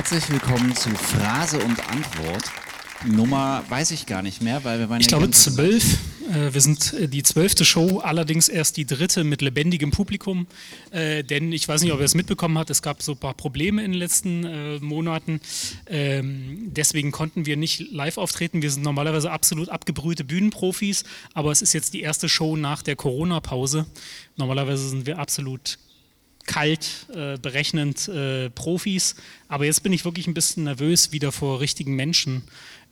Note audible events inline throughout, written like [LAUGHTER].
Herzlich willkommen zu Phrase und Antwort. Nummer weiß ich gar nicht mehr, weil wir waren Ich glaube zwölf. Äh, Wir sind äh, die zwölfte Show, allerdings erst die dritte mit lebendigem Publikum. Äh, denn ich weiß nicht, ob ihr es mitbekommen habt, es gab so ein paar Probleme in den letzten äh, Monaten. Ähm, deswegen konnten wir nicht live auftreten. Wir sind normalerweise absolut abgebrühte Bühnenprofis, aber es ist jetzt die erste Show nach der Corona-Pause. Normalerweise sind wir absolut kalt, äh, berechnend äh, Profis. Aber jetzt bin ich wirklich ein bisschen nervös, wieder vor richtigen Menschen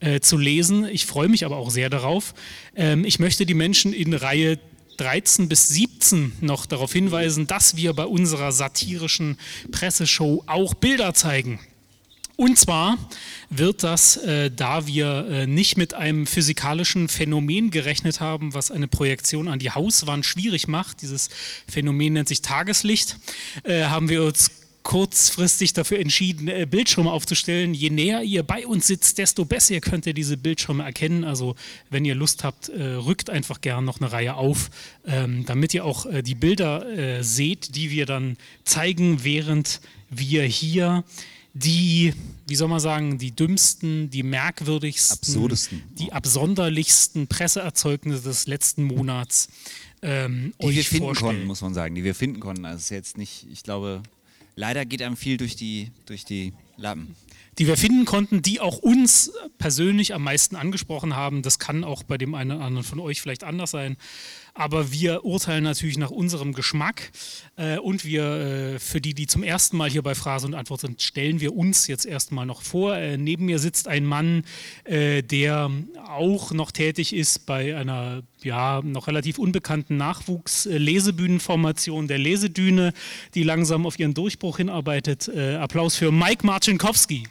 äh, zu lesen. Ich freue mich aber auch sehr darauf. Ähm, ich möchte die Menschen in Reihe 13 bis 17 noch darauf hinweisen, dass wir bei unserer satirischen Presseshow auch Bilder zeigen. Und zwar wird das, äh, da wir äh, nicht mit einem physikalischen Phänomen gerechnet haben, was eine Projektion an die Hauswand schwierig macht, dieses Phänomen nennt sich Tageslicht, äh, haben wir uns kurzfristig dafür entschieden, äh, Bildschirme aufzustellen. Je näher ihr bei uns sitzt, desto besser könnt ihr diese Bildschirme erkennen. Also wenn ihr Lust habt, äh, rückt einfach gern noch eine Reihe auf, ähm, damit ihr auch äh, die Bilder seht, die wir dann zeigen, während wir hier die, wie soll man sagen, die dümmsten, die merkwürdigsten, Absurdesten. die absonderlichsten Presseerzeugnisse des letzten Monats ähm, die euch wir finden vorstellen. konnten, muss man sagen, die wir finden konnten. Also ist jetzt nicht, ich glaube, leider geht einem viel durch die, durch die Lappen. Die wir finden konnten, die auch uns persönlich am meisten angesprochen haben. Das kann auch bei dem einen oder anderen von euch vielleicht anders sein. Aber wir urteilen natürlich nach unserem Geschmack. Äh, und wir, äh, für die, die zum ersten Mal hier bei Phrase und Antwort sind, stellen wir uns jetzt erstmal noch vor. Äh, neben mir sitzt ein Mann, der auch noch tätig ist bei einer ja, noch relativ unbekannten Nachwuchs-Lesebühnenformation der Lesedüne, die langsam auf ihren Durchbruch hinarbeitet. Äh, Applaus für Mike Marcinkowski.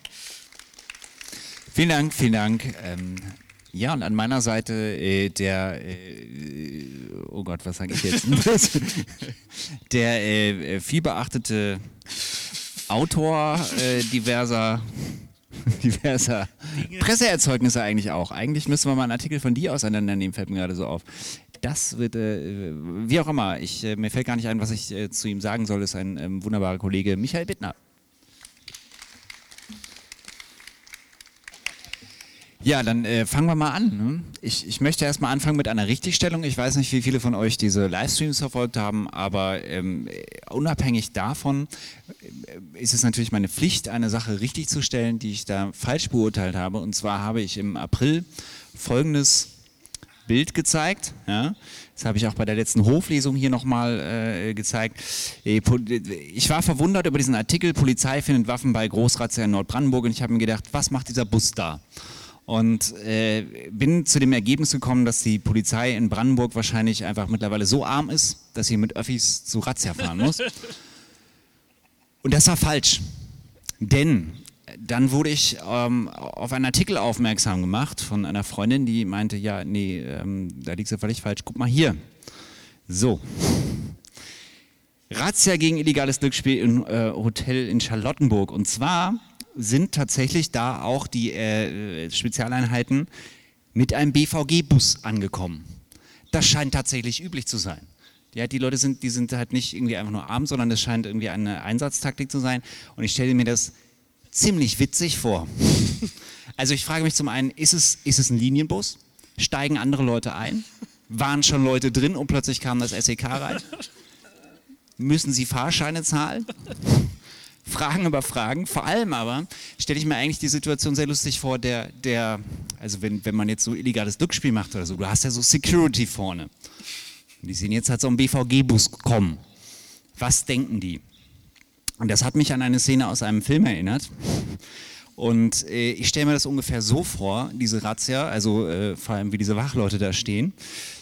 Vielen Dank, vielen Dank. Ähm, ja, und an meiner Seite äh, der, äh, oh Gott, was sage ich jetzt? [LAUGHS] der äh, viel beachtete Autor äh, [LAUGHS] diverser, diverser Presseerzeugnisse eigentlich auch. Eigentlich müssen wir mal einen Artikel von dir auseinandernehmen, fällt mir gerade so auf. Das wird, äh, wie auch immer, ich, äh, mir fällt gar nicht ein, was ich äh, zu ihm sagen soll, ist ein ähm, wunderbarer Kollege, Michael Bittner. Ja, dann äh, fangen wir mal an. Ne? Ich, ich möchte erstmal anfangen mit einer Richtigstellung. Ich weiß nicht, wie viele von euch diese Livestreams verfolgt haben, aber ähm, äh, unabhängig davon äh, ist es natürlich meine Pflicht, eine Sache richtig zu stellen, die ich da falsch beurteilt habe. Und zwar habe ich im April folgendes Bild gezeigt. Ja? Das habe ich auch bei der letzten Hoflesung hier nochmal äh, gezeigt. Äh, Ich war verwundert über diesen Artikel, Polizei findet Waffen bei Großrazzia in Nordbrandenburg und ich habe mir gedacht, was macht dieser Bus da? Und äh, bin zu dem Ergebnis gekommen, dass die Polizei in Brandenburg wahrscheinlich einfach mittlerweile so arm ist, dass sie mit Öffis zu Razzia fahren muss. [LAUGHS] Und das war falsch. Denn dann wurde ich ähm, auf einen Artikel aufmerksam gemacht von einer Freundin, die meinte, ja, nee, ähm, da liegst du völlig falsch. Guck mal hier. So. Razzia gegen illegales Glücksspiel im äh, Hotel in Charlottenburg. Und zwar sind tatsächlich da auch die äh, Spezialeinheiten mit einem BVG-Bus angekommen. Das scheint tatsächlich üblich zu sein. Ja, die Leute sind, die sind halt nicht irgendwie einfach nur arm, sondern das scheint irgendwie eine Einsatztaktik zu sein. Und ich stelle mir das ziemlich witzig vor. [LAUGHS] Also ich frage mich zum einen, ist es, ist es ein Linienbus? Steigen andere Leute ein? Waren schon Leute drin und plötzlich kam das SEK rein? Müssen sie Fahrscheine zahlen? Fragen über Fragen. Vor allem aber stelle ich mir eigentlich die Situation sehr lustig vor, der, der also wenn, wenn man jetzt so illegales Glücksspiel macht oder so, du hast ja so Security vorne. Die sehen jetzt halt so einen BVG-Bus kommen. Was denken die? Und das hat mich an eine Szene aus einem Film erinnert. Und äh, ich stelle mir das ungefähr so vor, diese Razzia, also äh, vor allem wie diese Wachleute da stehen,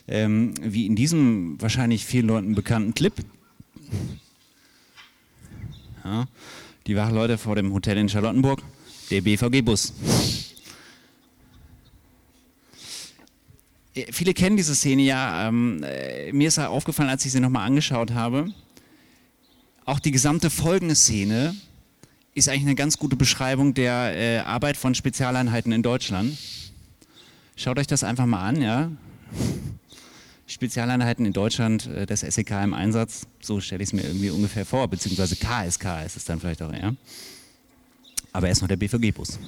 ähm, wie in diesem wahrscheinlich vielen Leuten bekannten Clip. Ja, die Wachleute vor dem Hotel in Charlottenburg, der BVG-Bus. Äh, Viele kennen diese Szene ja. Ähm, äh, mir ist aufgefallen, als ich sie nochmal angeschaut habe, auch die gesamte folgende Szene ist eigentlich eine ganz gute Beschreibung der äh, Arbeit von Spezialeinheiten in Deutschland. Schaut euch das einfach mal an, ja. Spezialeinheiten in Deutschland, äh, das SEK im Einsatz, so stelle ich es mir irgendwie ungefähr vor, beziehungsweise KSK ist es dann vielleicht auch eher. Aber erst noch der BVG-Bus.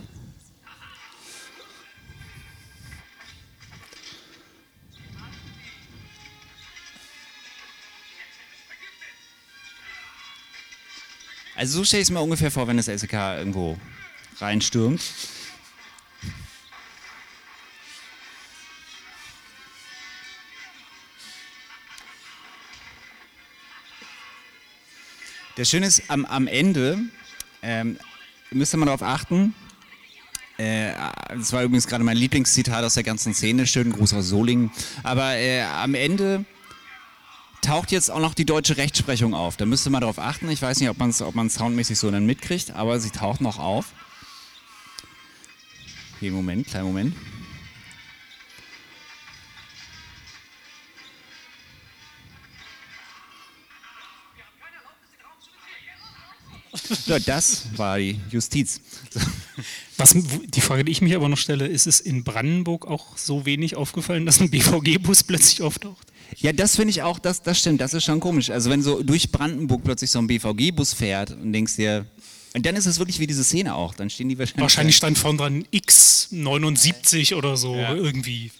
Also so stelle ich es mir ungefähr vor, wenn das LCK irgendwo reinstürmt. Der Schöne ist, am, am Ende ähm, müsste man darauf achten, äh, das war übrigens gerade mein Lieblingszitat aus der ganzen Szene, schönen Gruß aus Solingen, aber äh, am Ende taucht jetzt auch noch die deutsche Rechtsprechung auf. Da müsste man darauf achten. Ich weiß nicht, ob man es ob soundmäßig so dann mitkriegt, aber sie taucht noch auf. Hier, Moment, kleinen Moment. So, das war die Justiz. Was, die Frage, die ich mich aber noch stelle, ist es in Brandenburg auch so wenig aufgefallen, dass ein BVG-Bus plötzlich auftaucht? Ja, das finde ich auch, das, das stimmt, das ist schon komisch. Also wenn so durch Brandenburg plötzlich so ein BVG-Bus fährt und denkst dir, und dann ist es wirklich wie diese Szene auch, dann stehen die wahrscheinlich... Wahrscheinlich stand vorne dran X79 oder so ja. irgendwie.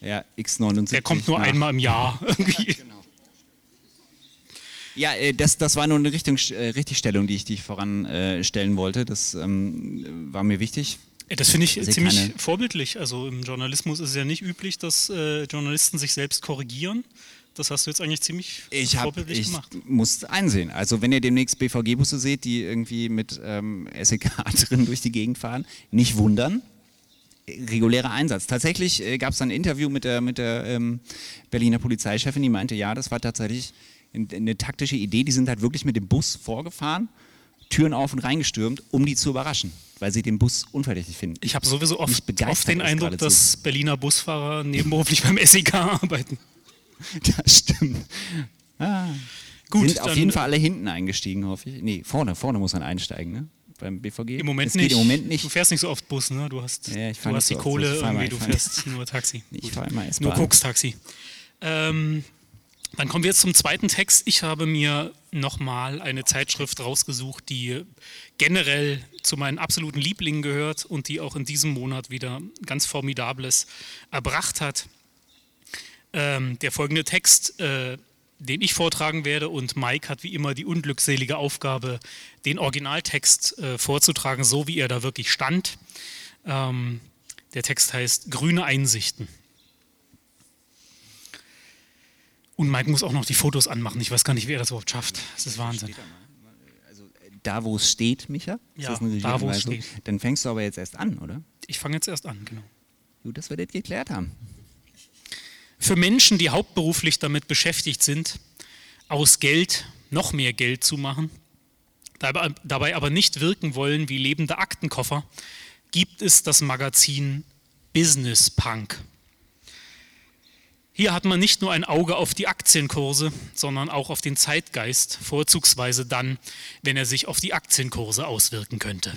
Ja, X79. Der kommt nur nach. einmal im Jahr irgendwie. genau. Ja, äh, das, das war nur eine Richtung, äh, Richtigstellung, die ich, die ich voranstellen wollte. Das ähm, war mir wichtig. Das finde ich ziemlich vorbildlich. Also im Journalismus ist es ja nicht üblich, dass äh, Journalisten sich selbst korrigieren. Das hast du jetzt eigentlich ziemlich ich hab, vorbildlich ich gemacht. Ich muss einsehen. Also wenn ihr demnächst BVG-Busse seht, die irgendwie mit ähm, SEK [LAUGHS] drin durch die Gegend fahren, nicht wundern. Regulärer Einsatz. Tatsächlich äh, gab es ein Interview mit der, mit der ähm, Berliner Polizeichefin, die meinte, ja, das war tatsächlich eine taktische Idee. Die sind halt wirklich mit dem Bus vorgefahren, Türen auf und reingestürmt, um die zu überraschen, weil sie den Bus unverdächtig finden. Ich habe sowieso oft, oft den Eindruck, dass Berliner Busfahrer nebenberuflich [LAUGHS] beim SEK arbeiten. [LAUGHS] Das stimmt. Ah. Gut, sind auf jeden Fall alle hinten eingestiegen, hoffe ich. Nee, vorne, vorne muss man einsteigen, ne? Beim BVG. Im Moment, nicht. Im Moment nicht. Du fährst nicht so oft Bus, ne? Du hast, ja, du hast die so Kohle, irgendwie, du fährst nur Taxi. Ich fahre immer Nur Koks-Taxi. Ähm, dann kommen wir jetzt zum zweiten Text. Ich habe mir nochmal eine Zeitschrift rausgesucht, die generell zu meinen absoluten Lieblingen gehört und die auch in diesem Monat wieder ganz Formidables erbracht hat. Ähm, der folgende Text, äh, den ich vortragen werde, und Mike hat wie immer die unglückselige Aufgabe, den Originaltext äh, vorzutragen, so wie er da wirklich stand. Ähm, der Text heißt Grüne Einsichten. Und Mike muss auch noch die Fotos anmachen. Ich weiß gar nicht, wie er das überhaupt schafft. Das ist Wahnsinn. Also da, wo es steht, Micha? Ja, da, wo es steht. Dann fängst du aber jetzt erst an, oder? Ich fange jetzt erst an, genau. Gut, dass wir das geklärt haben. Für Menschen, die hauptberuflich damit beschäftigt sind, aus Geld noch mehr Geld zu machen, dabei aber nicht wirken wollen wie lebende Aktenkoffer, gibt es das Magazin Business Punk. Hier hat man nicht nur ein Auge auf die Aktienkurse, sondern auch auf den Zeitgeist, vorzugsweise dann, wenn er sich auf die Aktienkurse auswirken könnte.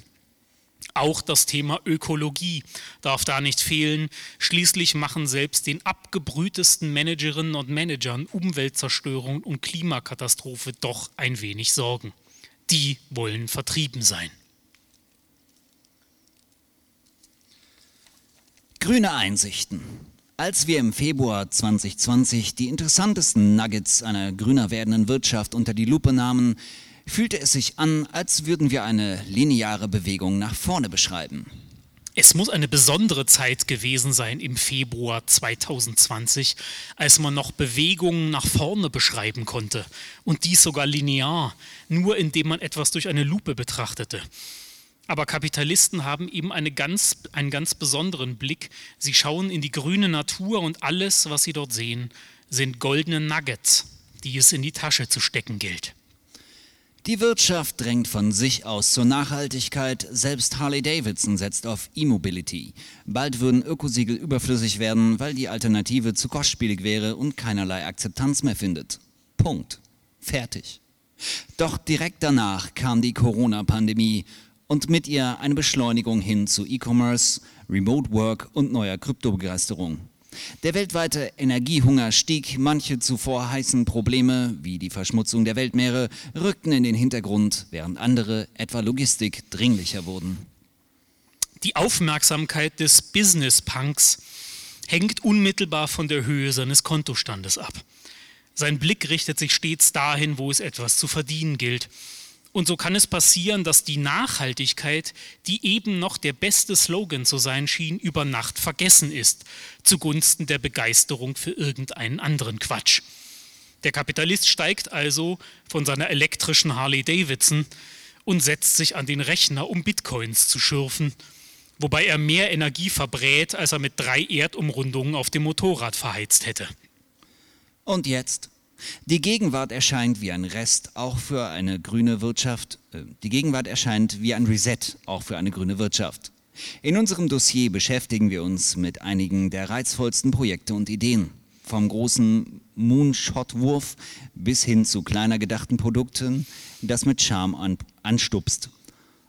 Auch das Thema Ökologie darf da nicht fehlen. Schließlich machen selbst den abgebrühtesten Managerinnen und Managern Umweltzerstörung und Klimakatastrophe doch ein wenig Sorgen. Die wollen vertrieben sein. Grüne Einsichten. Als wir im Februar 2020 die interessantesten Nuggets einer grüner werdenden Wirtschaft unter die Lupe nahmen, fühlte es sich an, als würden wir eine lineare Bewegung nach vorne beschreiben. Es muss eine besondere Zeit gewesen sein im Februar 2020, als man noch Bewegungen nach vorne beschreiben konnte und dies sogar linear, nur indem man etwas durch eine Lupe betrachtete. Aber Kapitalisten haben eben eine ganz, einen ganz besonderen Blick. Sie schauen in die grüne Natur und alles, was sie dort sehen, sind goldene Nuggets, die es in die Tasche zu stecken gilt. Die Wirtschaft drängt von sich aus zur Nachhaltigkeit. Selbst Harley Davidson setzt auf E-Mobility. Bald würden Ökosiegel überflüssig werden, weil die Alternative zu kostspielig wäre und keinerlei Akzeptanz mehr findet. Punkt. Fertig. Doch direkt danach kam die Corona-Pandemie und mit ihr eine Beschleunigung hin zu E-Commerce, Remote Work und neuer Kryptobegeisterung. Der weltweite Energiehunger stieg, manche zuvor heißen Probleme wie die Verschmutzung der Weltmeere rückten in den Hintergrund, während andere, etwa Logistik, dringlicher wurden. Die Aufmerksamkeit des Business-Punks hängt unmittelbar von der Höhe seines Kontostandes ab. Sein Blick richtet sich stets dahin, wo es etwas zu verdienen gilt. Und so kann es passieren, dass die Nachhaltigkeit, die eben noch der beste Slogan zu sein schien, über Nacht vergessen ist, zugunsten der Begeisterung für irgendeinen anderen Quatsch. Der Kapitalist steigt also von seiner elektrischen Harley Davidson und setzt sich an den Rechner, um Bitcoins zu schürfen, wobei er mehr Energie verbrät, als er mit drei Erdumrundungen auf dem Motorrad verheizt hätte. Und jetzt? Die Gegenwart erscheint wie ein Rest auch für eine grüne Wirtschaft. Äh, die Gegenwart erscheint wie ein Reset auch für eine grüne Wirtschaft. In unserem Dossier beschäftigen wir uns mit einigen der reizvollsten Projekte und Ideen. Vom großen Moonshot-Wurf bis hin zu kleiner gedachten Produkten, das mit Charme anstupst.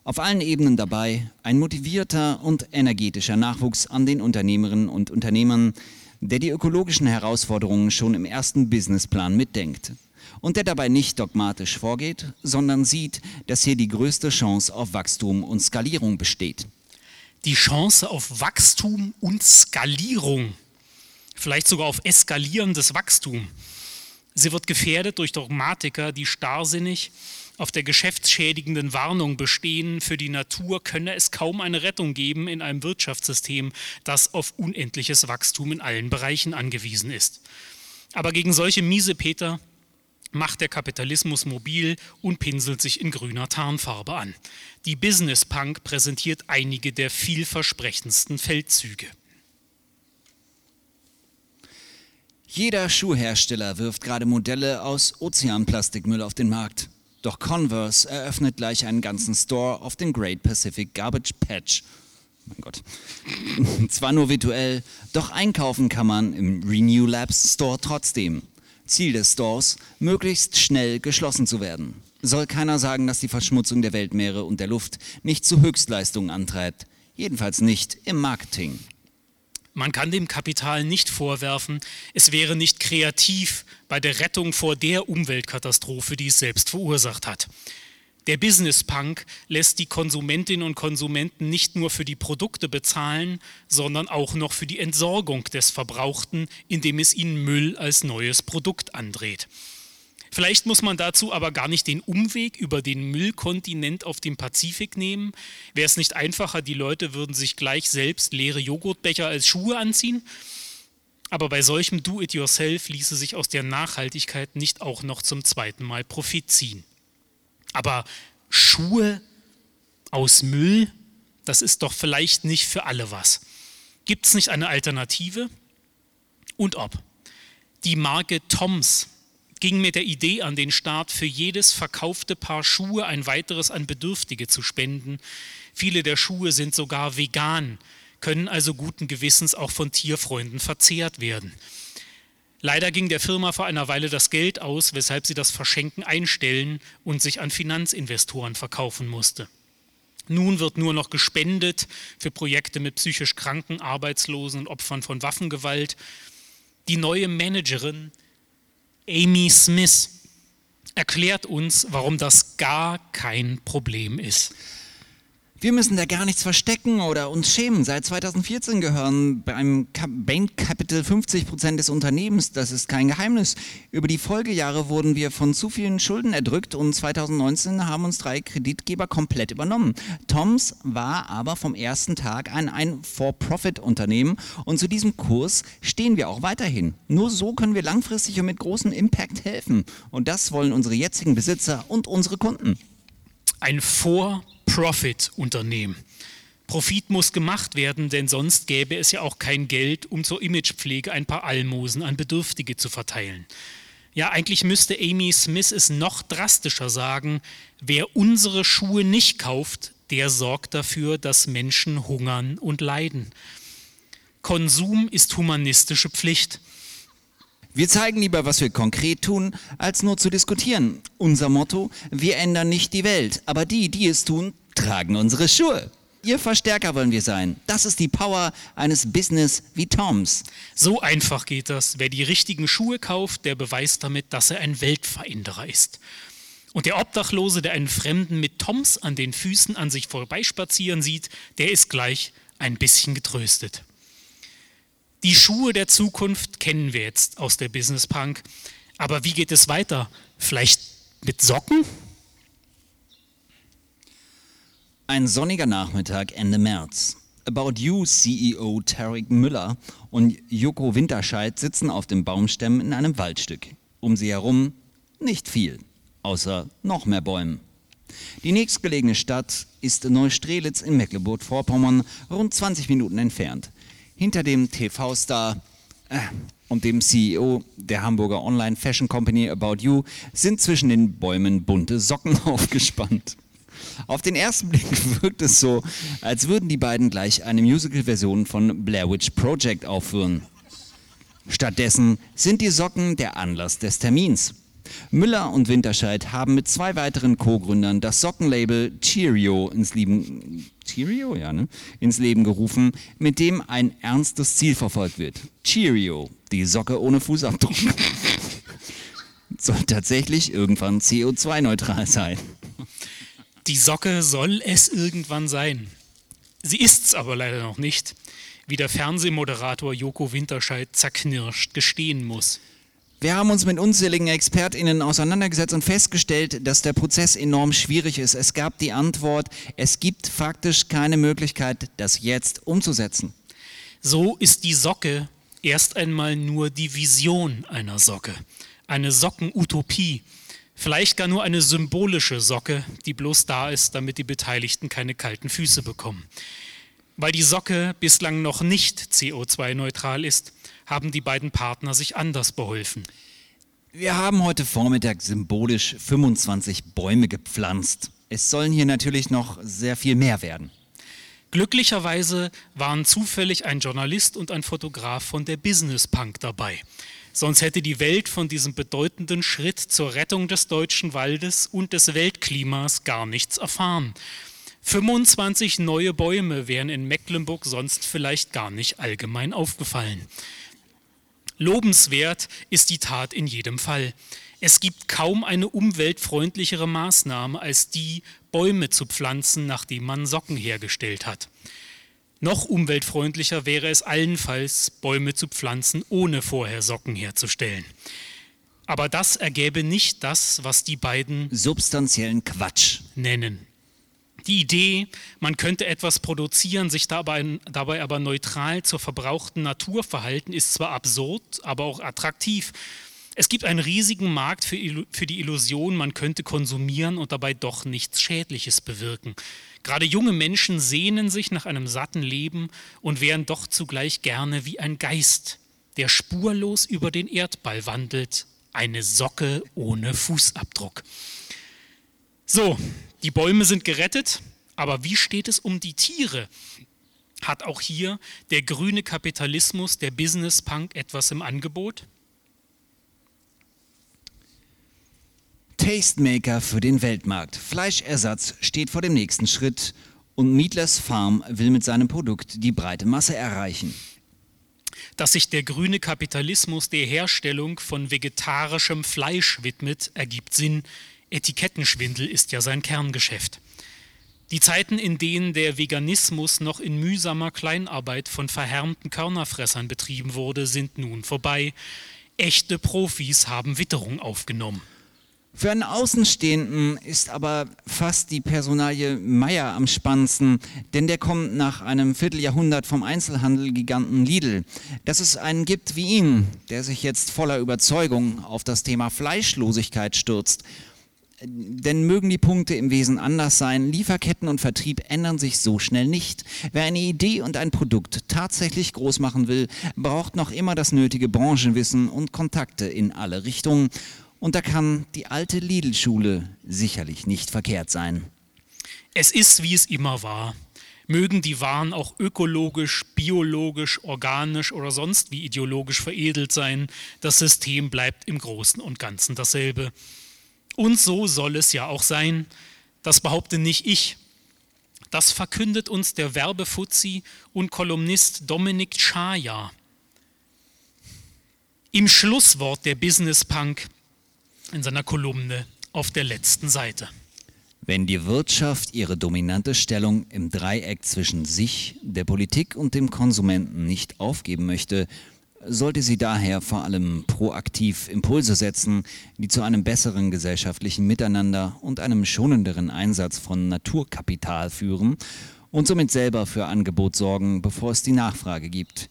Auf allen Ebenen dabei ein motivierter und energetischer Nachwuchs an den Unternehmerinnen und Unternehmern, der die ökologischen Herausforderungen schon im ersten Businessplan mitdenkt und der dabei nicht dogmatisch vorgeht, sondern sieht, dass hier die größte Chance auf Wachstum und Skalierung besteht. Die Chance auf Wachstum und Skalierung, vielleicht sogar auf eskalierendes Wachstum. Sie wird gefährdet durch Dogmatiker, die starrsinnig auf der geschäftsschädigenden Warnung bestehen, für die Natur könne es kaum eine Rettung geben in einem Wirtschaftssystem, das auf unendliches Wachstum in allen Bereichen angewiesen ist. Aber gegen solche Miesepeter macht der Kapitalismus mobil und pinselt sich in grüner Tarnfarbe an. Die Business Punk präsentiert einige der vielversprechendsten Feldzüge. Jeder Schuhhersteller wirft gerade Modelle aus Ozeanplastikmüll auf den Markt. Doch Converse eröffnet gleich einen ganzen Store auf dem Great Pacific Garbage Patch. Mein Gott. [LAUGHS] Zwar nur virtuell, doch einkaufen kann man im Renew Labs Store trotzdem. Ziel des Stores, möglichst schnell geschlossen zu werden. Soll keiner sagen, dass die Verschmutzung der Weltmeere und der Luft nicht zu Höchstleistungen antreibt. Jedenfalls nicht im Marketing. Man kann dem Kapital nicht vorwerfen, es wäre nicht kreativ bei der Rettung vor der Umweltkatastrophe, die es selbst verursacht hat. Der Business Punk lässt die Konsumentinnen und Konsumenten nicht nur für die Produkte bezahlen, sondern auch noch für die Entsorgung des Verbrauchten, indem es ihnen Müll als neues Produkt andreht. Vielleicht muss man dazu aber gar nicht den Umweg über den Müllkontinent auf dem Pazifik nehmen. Wäre es nicht einfacher, die Leute würden sich gleich selbst leere Joghurtbecher als Schuhe anziehen? Aber bei solchem Do-it-yourself ließe sich aus der Nachhaltigkeit nicht auch noch zum zweiten Mal Profit ziehen. Aber Schuhe aus Müll, das ist doch vielleicht nicht für alle was. Gibt es nicht eine Alternative? Und ob. Die Marke Toms ging mit der Idee an den Start, für jedes verkaufte Paar Schuhe ein weiteres an Bedürftige zu spenden. Viele der Schuhe sind sogar vegan, können also guten Gewissens auch von Tierfreunden verzehrt werden. Leider ging der Firma vor einer Weile das Geld aus, weshalb sie das Verschenken einstellen und sich an Finanzinvestoren verkaufen musste. Nun wird nur noch gespendet für Projekte mit psychisch Kranken, Arbeitslosen und Opfern von Waffengewalt. Die neue Managerin Amy Smith erklärt uns, warum das gar kein Problem ist. Wir müssen da gar nichts verstecken oder uns schämen. Seit 2014 gehören beim Bain Capital 50 Prozent des Unternehmens. Das ist kein Geheimnis. Über die Folgejahre wurden wir von zu vielen Schulden erdrückt und 2019 haben uns drei Kreditgeber komplett übernommen. Toms war aber vom ersten Tag an ein For-Profit-Unternehmen und zu diesem Kurs stehen wir auch weiterhin. Nur so können wir langfristig und mit großem Impact helfen. Und das wollen unsere jetzigen Besitzer und unsere Kunden. Ein For-Profit Profit-Unternehmen. Profit muss gemacht werden, denn sonst gäbe es ja auch kein Geld, um zur Imagepflege ein paar Almosen an Bedürftige zu verteilen. Ja, eigentlich müsste Amy Smith es noch drastischer sagen, wer unsere Schuhe nicht kauft, der sorgt dafür, dass Menschen hungern und leiden. Konsum ist humanistische Pflicht. Wir zeigen lieber, was wir konkret tun, als nur zu diskutieren. Unser Motto, wir ändern nicht die Welt, aber die, die es tun, tragen unsere Schuhe. Ihr Verstärker wollen wir sein. Das ist die Power eines Business wie Toms. So einfach geht das. Wer die richtigen Schuhe kauft, der beweist damit, dass er ein Weltveränderer ist. Und der Obdachlose, der einen Fremden mit Toms an den Füßen an sich vorbeispazieren sieht, der ist gleich ein bisschen getröstet. Die Schuhe der Zukunft kennen wir jetzt aus der Business Punk. Aber wie geht es weiter? Vielleicht mit Socken? Ein sonniger Nachmittag Ende März. About You CEO Tarek Müller und Joko Winterscheid sitzen auf dem Baumstämmen in einem Waldstück. Um sie herum nicht viel, außer noch mehr Bäumen. Die nächstgelegene Stadt ist Neustrelitz in Mecklenburg-Vorpommern, rund 20 Minuten entfernt. Hinter dem TV-Star äh, und dem CEO der Hamburger Online Fashion Company About You sind zwischen den Bäumen bunte Socken [LAUGHS] aufgespannt. Auf den ersten Blick wirkt es so, als würden die beiden gleich eine Musical-Version von Blair Witch Project aufführen. Stattdessen sind die Socken der Anlass des Termins. Müller und Winterscheid haben mit zwei weiteren Co-Gründern das Sockenlabel Cheerio ins Leben, Cheerio, ja, ne? ins Leben gerufen, mit dem ein ernstes Ziel verfolgt wird. Cheerio, die Socke ohne Fußabdruck. [LAUGHS] Soll tatsächlich irgendwann CO2-neutral sein. Die Socke soll es irgendwann sein. Sie ist's aber leider noch nicht, wie der Fernsehmoderator Joko Winterscheid zerknirscht gestehen muss. Wir haben uns mit unzähligen ExpertInnen auseinandergesetzt und festgestellt, dass der Prozess enorm schwierig ist. Es gab die Antwort, es gibt faktisch keine Möglichkeit, das jetzt umzusetzen. So ist die Socke erst einmal nur die Vision einer Socke, eine Sockenutopie, vielleicht gar nur eine symbolische Socke, die bloß da ist, damit die Beteiligten keine kalten Füße bekommen. Weil die Socke bislang noch nicht CO2-neutral ist, haben die beiden Partner sich anders beholfen. Wir haben heute Vormittag symbolisch 25 Bäume gepflanzt. Es sollen hier natürlich noch sehr viel mehr werden. Glücklicherweise waren zufällig ein Journalist und ein Fotograf von der Business Punk dabei. Sonst hätte die Welt von diesem bedeutenden Schritt zur Rettung des deutschen Waldes und des Weltklimas gar nichts erfahren. 25 neue Bäume wären in Mecklenburg sonst vielleicht gar nicht allgemein aufgefallen. Lobenswert ist die Tat in jedem Fall. Es gibt kaum eine umweltfreundlichere Maßnahme als die, Bäume zu pflanzen, nachdem man Socken hergestellt hat. Noch umweltfreundlicher wäre es allenfalls, Bäume zu pflanzen, ohne vorher Socken herzustellen. Aber das ergäbe nicht das, was die beiden substanziellen Quatsch nennen. Die Idee, man könnte etwas produzieren, sich dabei, dabei aber neutral zur verbrauchten Natur verhalten, ist zwar absurd, aber auch attraktiv. Es gibt einen riesigen Markt für, für die Illusion, man könnte konsumieren und dabei doch nichts Schädliches bewirken. Gerade junge Menschen sehnen sich nach einem satten Leben und wären doch zugleich gerne wie ein Geist, der spurlos über den Erdball wandelt, eine Socke ohne Fußabdruck. So, die Bäume sind gerettet, aber wie steht es um die Tiere? Hat auch hier der grüne Kapitalismus, der Business Punk etwas im Angebot? Tastemaker für den Weltmarkt. Fleischersatz steht vor dem nächsten Schritt und Meatless Farm will mit seinem Produkt die breite Masse erreichen. Dass sich der grüne Kapitalismus der Herstellung von vegetarischem Fleisch widmet, ergibt Sinn. Etikettenschwindel ist ja sein Kerngeschäft. Die Zeiten, in denen der Veganismus noch in mühsamer Kleinarbeit von verhärmten Körnerfressern betrieben wurde, sind nun vorbei. Echte Profis haben Witterung aufgenommen. Für einen Außenstehenden ist aber fast die Personalie Meier am spannendsten, denn der kommt nach einem Vierteljahrhundert vom Einzelhandelgiganten Lidl. Dass es einen gibt wie ihn, der sich jetzt voller Überzeugung auf das Thema Fleischlosigkeit stürzt denn mögen die Punkte im Wesen anders sein, Lieferketten und Vertrieb ändern sich so schnell nicht. Wer eine Idee und ein Produkt tatsächlich groß machen will, braucht noch immer das nötige Branchenwissen und Kontakte in alle Richtungen. Und da kann die alte Lidl-Schule sicherlich nicht verkehrt sein. Es ist, wie es immer war. Mögen die Waren auch ökologisch, biologisch, organisch oder sonst wie ideologisch veredelt sein, das System bleibt im Großen und Ganzen dasselbe. Und so soll es ja auch sein. Das behaupte nicht ich. Das verkündet uns der Werbefuzzi und Kolumnist Dominik Schaja. Im Schlusswort der Business Punk in seiner Kolumne auf der letzten Seite. Wenn die Wirtschaft ihre dominante Stellung im Dreieck zwischen sich, der Politik und dem Konsumenten nicht aufgeben möchte, sollte sie daher vor allem proaktiv Impulse setzen, die zu einem besseren gesellschaftlichen Miteinander und einem schonenderen Einsatz von Naturkapital führen und somit selber für Angebot sorgen, bevor es die Nachfrage gibt.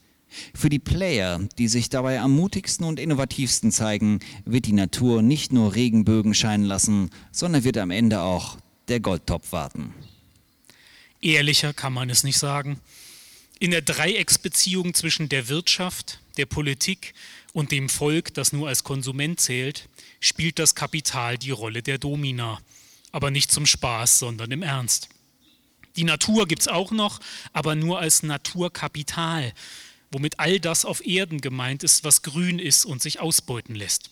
Für die Player, die sich dabei am mutigsten und innovativsten zeigen, wird die Natur nicht nur Regenbögen scheinen lassen, sondern wird am Ende auch der Goldtopf warten. Ehrlicher kann man es nicht sagen. In der Dreiecksbeziehung zwischen der Wirtschaft, der Politik und dem Volk, das nur als Konsument zählt, spielt das Kapital die Rolle der Domina. Aber nicht zum Spaß, sondern im Ernst. Die Natur gibt es auch noch, aber nur als Naturkapital, womit all das auf Erden gemeint ist, was grün ist und sich ausbeuten lässt.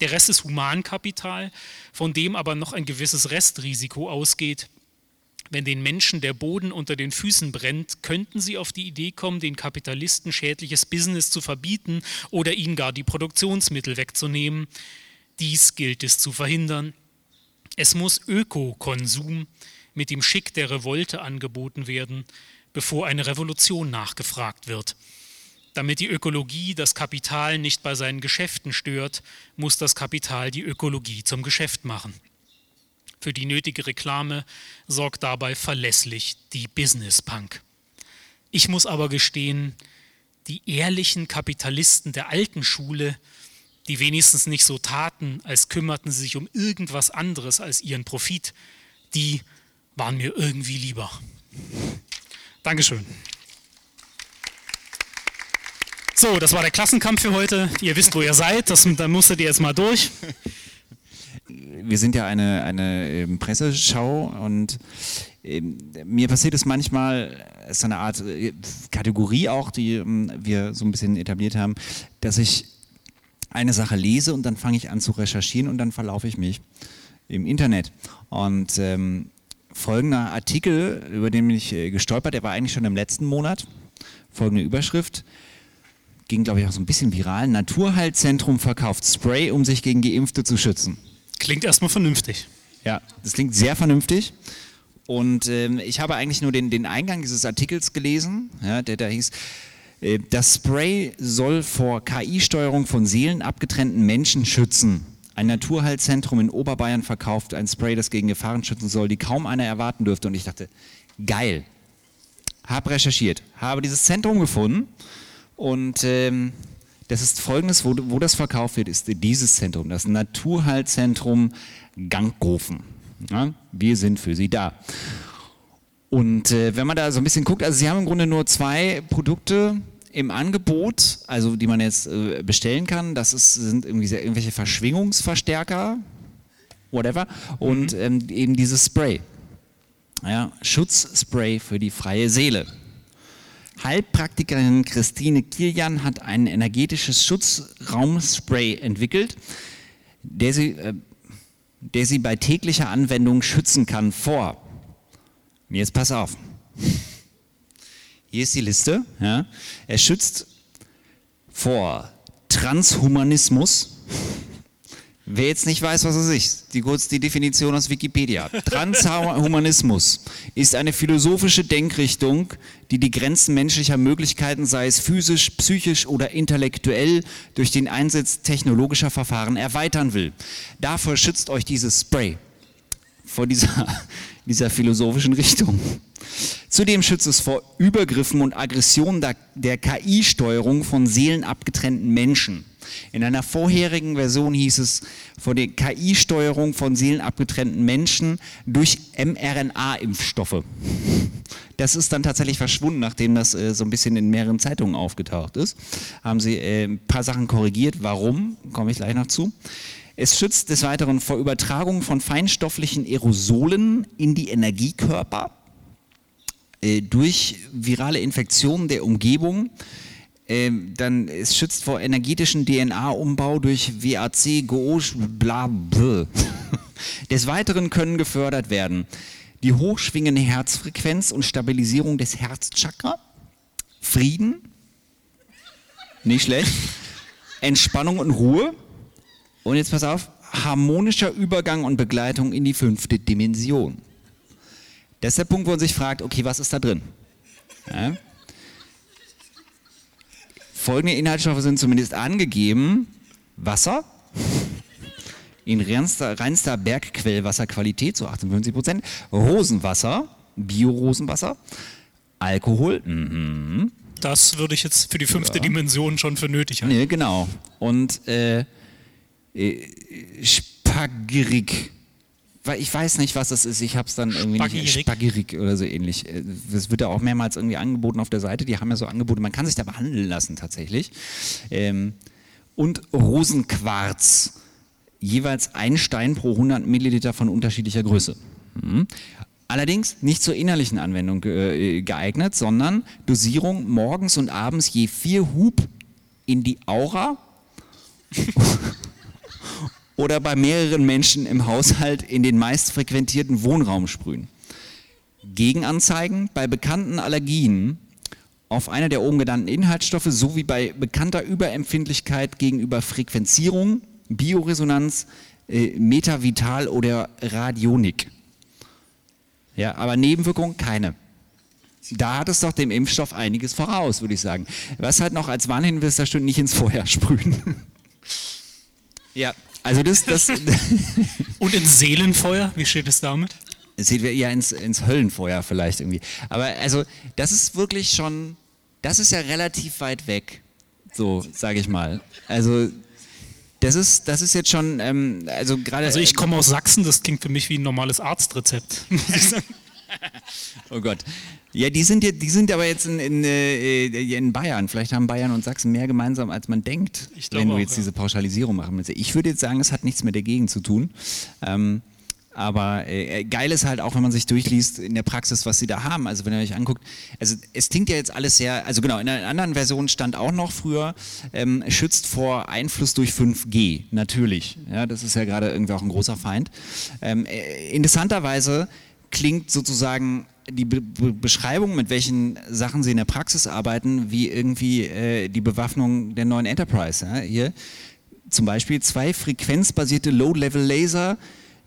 Der Rest ist Humankapital, von dem aber noch ein gewisses Restrisiko ausgeht. Wenn den Menschen der Boden unter den Füßen brennt, könnten sie auf die Idee kommen, den Kapitalisten schädliches Business zu verbieten oder ihnen gar die Produktionsmittel wegzunehmen. Dies gilt es zu verhindern. Es muss Ökokonsum mit dem Schick der Revolte angeboten werden, bevor eine Revolution nachgefragt wird. Damit die Ökologie das Kapital nicht bei seinen Geschäften stört, muss das Kapital die Ökologie zum Geschäft machen. Für die nötige Reklame sorgt dabei verlässlich die Business Punk. Ich muss aber gestehen, die ehrlichen Kapitalisten der alten Schule, die wenigstens nicht so taten, als kümmerten sie sich um irgendwas anderes als ihren Profit, die waren mir irgendwie lieber. Dankeschön. So, das war der Klassenkampf für heute. Ihr wisst, wo ihr seid. Das, da musstet ihr jetzt mal durch. Wir sind ja eine, eine ähm, Presseschau und ähm, mir passiert es manchmal, es ist eine Art äh, Kategorie auch, die ähm, wir so ein bisschen etabliert haben, dass ich eine Sache lese und dann fange ich an zu recherchieren und dann verlaufe ich mich im Internet. Und ähm, folgender Artikel, über den bin ich äh, gestolpert, der war eigentlich schon im letzten Monat. Folgende Überschrift. Ging, glaube ich, auch so ein bisschen viral. Naturheilzentrum verkauft Spray, um sich gegen Geimpfte zu schützen. Klingt erstmal vernünftig. Ja, das klingt sehr vernünftig. Und ähm, ich habe eigentlich nur den, den Eingang dieses Artikels gelesen, ja, der da hieß, äh, das Spray soll vor KI-Steuerung von seelenabgetrennten Menschen schützen. Ein Naturheilzentrum in Oberbayern verkauft ein Spray, das gegen Gefahren schützen soll, die kaum einer erwarten dürfte. Und ich dachte, geil. Hab recherchiert, habe dieses Zentrum gefunden und ähm, das ist folgendes, wo, wo, das verkauft wird, ist dieses Zentrum, das Naturheilzentrum Ganghofen. Ja, wir sind für Sie da. Und äh, wenn man da so ein bisschen guckt, also Sie haben im Grunde nur zwei Produkte, im Angebot, also die man jetzt äh, bestellen kann, das ist, sind irgendwie sehr, irgendwelche Verschwingungsverstärker, whatever, und mhm. ähm, eben dieses Spray. Ja, Schutzspray für die freie Seele. Heilpraktikerin Christine Kilian hat ein energetisches Schutzraumspray entwickelt, der sie, äh, der sie bei täglicher Anwendung schützen kann vor. Jetzt pass auf. Hier ist die Liste. Ja. Er schützt vor Transhumanismus. Wer jetzt nicht weiß, was es ist, die kurz die Definition aus Wikipedia. Transhumanismus ist eine philosophische Denkrichtung, die die Grenzen menschlicher Möglichkeiten, sei es physisch, psychisch oder intellektuell, durch den Einsatz technologischer Verfahren erweitern will. Dafür schützt euch dieses Spray vor dieser, dieser philosophischen Richtung. Zudem schützt es vor Übergriffen und Aggressionen der, der KI-Steuerung von seelenabgetrennten Menschen. In einer vorherigen Version hieß es vor der KI-Steuerung von seelenabgetrennten Menschen durch mRNA-Impfstoffe. Das ist dann tatsächlich verschwunden, nachdem das äh, so ein bisschen in mehreren Zeitungen aufgetaucht ist. Haben sie äh, ein paar Sachen korrigiert. Warum? Komme ich gleich noch zu. Es schützt des Weiteren vor Übertragung von feinstofflichen Aerosolen in die Energiekörper äh, durch virale Infektionen der Umgebung. Äh, dann es schützt vor energetischen DNA-Umbau durch WAC, GOSH, bla, bla. [LAUGHS] Des Weiteren können gefördert werden die hochschwingende Herzfrequenz und Stabilisierung des Herzchakra, Frieden, nicht schlecht, Entspannung und Ruhe, und jetzt pass auf, harmonischer Übergang und Begleitung in die fünfte Dimension. Das ist der Punkt, wo man sich fragt, okay, was ist da drin? Ja? Folgende Inhaltsstoffe sind zumindest angegeben. Wasser, in reinster, reinster Bergquellwasserqualität, so 58 Prozent. Rosenwasser, Bio-Rosenwasser. Alkohol, mhm. Das würde ich jetzt für die fünfte ja. Dimension schon für nötig halten. Nee, genau. Und äh, äh, Spagirik. Weil ich weiß nicht, was das ist. Ich habe es dann irgendwie Spagirik. nicht. Spagirik oder so ähnlich. Äh, das wird ja auch mehrmals irgendwie angeboten auf der Seite. Die haben ja so Angebote. Man kann sich da behandeln lassen tatsächlich. Ähm, und Rosenquarz. Jeweils ein Stein pro 100 Milliliter von unterschiedlicher Größe. Mhm. Allerdings nicht zur innerlichen Anwendung äh, geeignet, sondern Dosierung morgens und abends je vier Hub in die Aura [LAUGHS] oder bei mehreren Menschen im Haushalt in den meist frequentierten Wohnraum sprühen. Gegenanzeigen bei bekannten Allergien auf einer der oben genannten Inhaltsstoffe sowie bei bekannter Überempfindlichkeit gegenüber Frequenzierung, Bioresonanz, äh, Metavital oder Radionik. Ja, aber Nebenwirkungen keine. Da hat es doch dem Impfstoff einiges voraus, würde ich sagen. Was halt noch als Warnhinweis da steht, nicht ins Feuer sprühen. [LAUGHS] ja, also das, das [LAUGHS] Und ins Seelenfeuer, wie steht es damit? Sehen wir ja ins, ins Höllenfeuer vielleicht irgendwie. Aber also, das ist wirklich schon, das ist ja relativ weit weg. So, sage ich mal. Also, das ist, das ist jetzt schon, ähm, also gerade. Also ich komme aus Sachsen, das klingt für mich wie ein normales Arztrezept. [LAUGHS] [LAUGHS] oh Gott. Ja, die sind, die sind aber jetzt in, in, äh, in, Bayern. Vielleicht haben Bayern und Sachsen mehr gemeinsam, als man denkt, wenn du jetzt ja. diese Pauschalisierung machen willst. Ich würde jetzt sagen, es hat nichts mit der Gegend zu tun. Ähm, aber äh, geil ist halt auch, wenn man sich durchliest in der Praxis, was sie da haben. Also wenn ihr euch anguckt, also es klingt ja jetzt alles sehr, also genau, in einer anderen Version stand auch noch früher, ähm, schützt vor Einfluss durch 5G, natürlich. Ja, das ist ja gerade irgendwie auch ein großer Feind. Ähm, äh, interessanterweise klingt sozusagen die Be Be Beschreibung, mit welchen Sachen sie in der Praxis arbeiten, wie irgendwie äh, die Bewaffnung der neuen Enterprise. Ja? Hier zum Beispiel zwei frequenzbasierte Low-Level-Laser,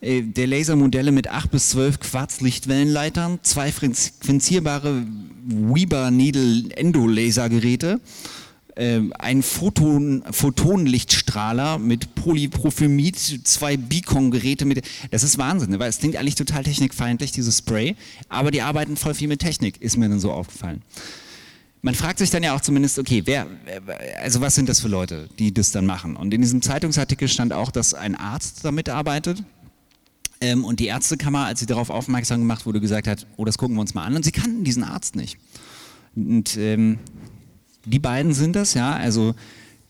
äh, der Lasermodelle mit 8 bis 12 Quarzlichtwellenleitern, zwei frequenzierbare Weber Needle Endo-Lasergeräte, äh, ein Photon, Photonlichtstrahler mit Polypropylmid, zwei Beacon-Geräte mit. Das ist Wahnsinn, ne? weil es klingt eigentlich total technikfeindlich, dieses Spray, aber die arbeiten voll viel mit Technik, ist mir dann so aufgefallen. Man fragt sich dann ja auch zumindest, okay, wer, also was sind das für Leute, die das dann machen? Und in diesem Zeitungsartikel stand auch, dass ein Arzt damit arbeitet. Ähm, und die Ärztekammer, als sie darauf aufmerksam gemacht wurde, gesagt hat, oh, das gucken wir uns mal an. Und sie kannten diesen Arzt nicht. Und ähm, die beiden sind das, ja. Also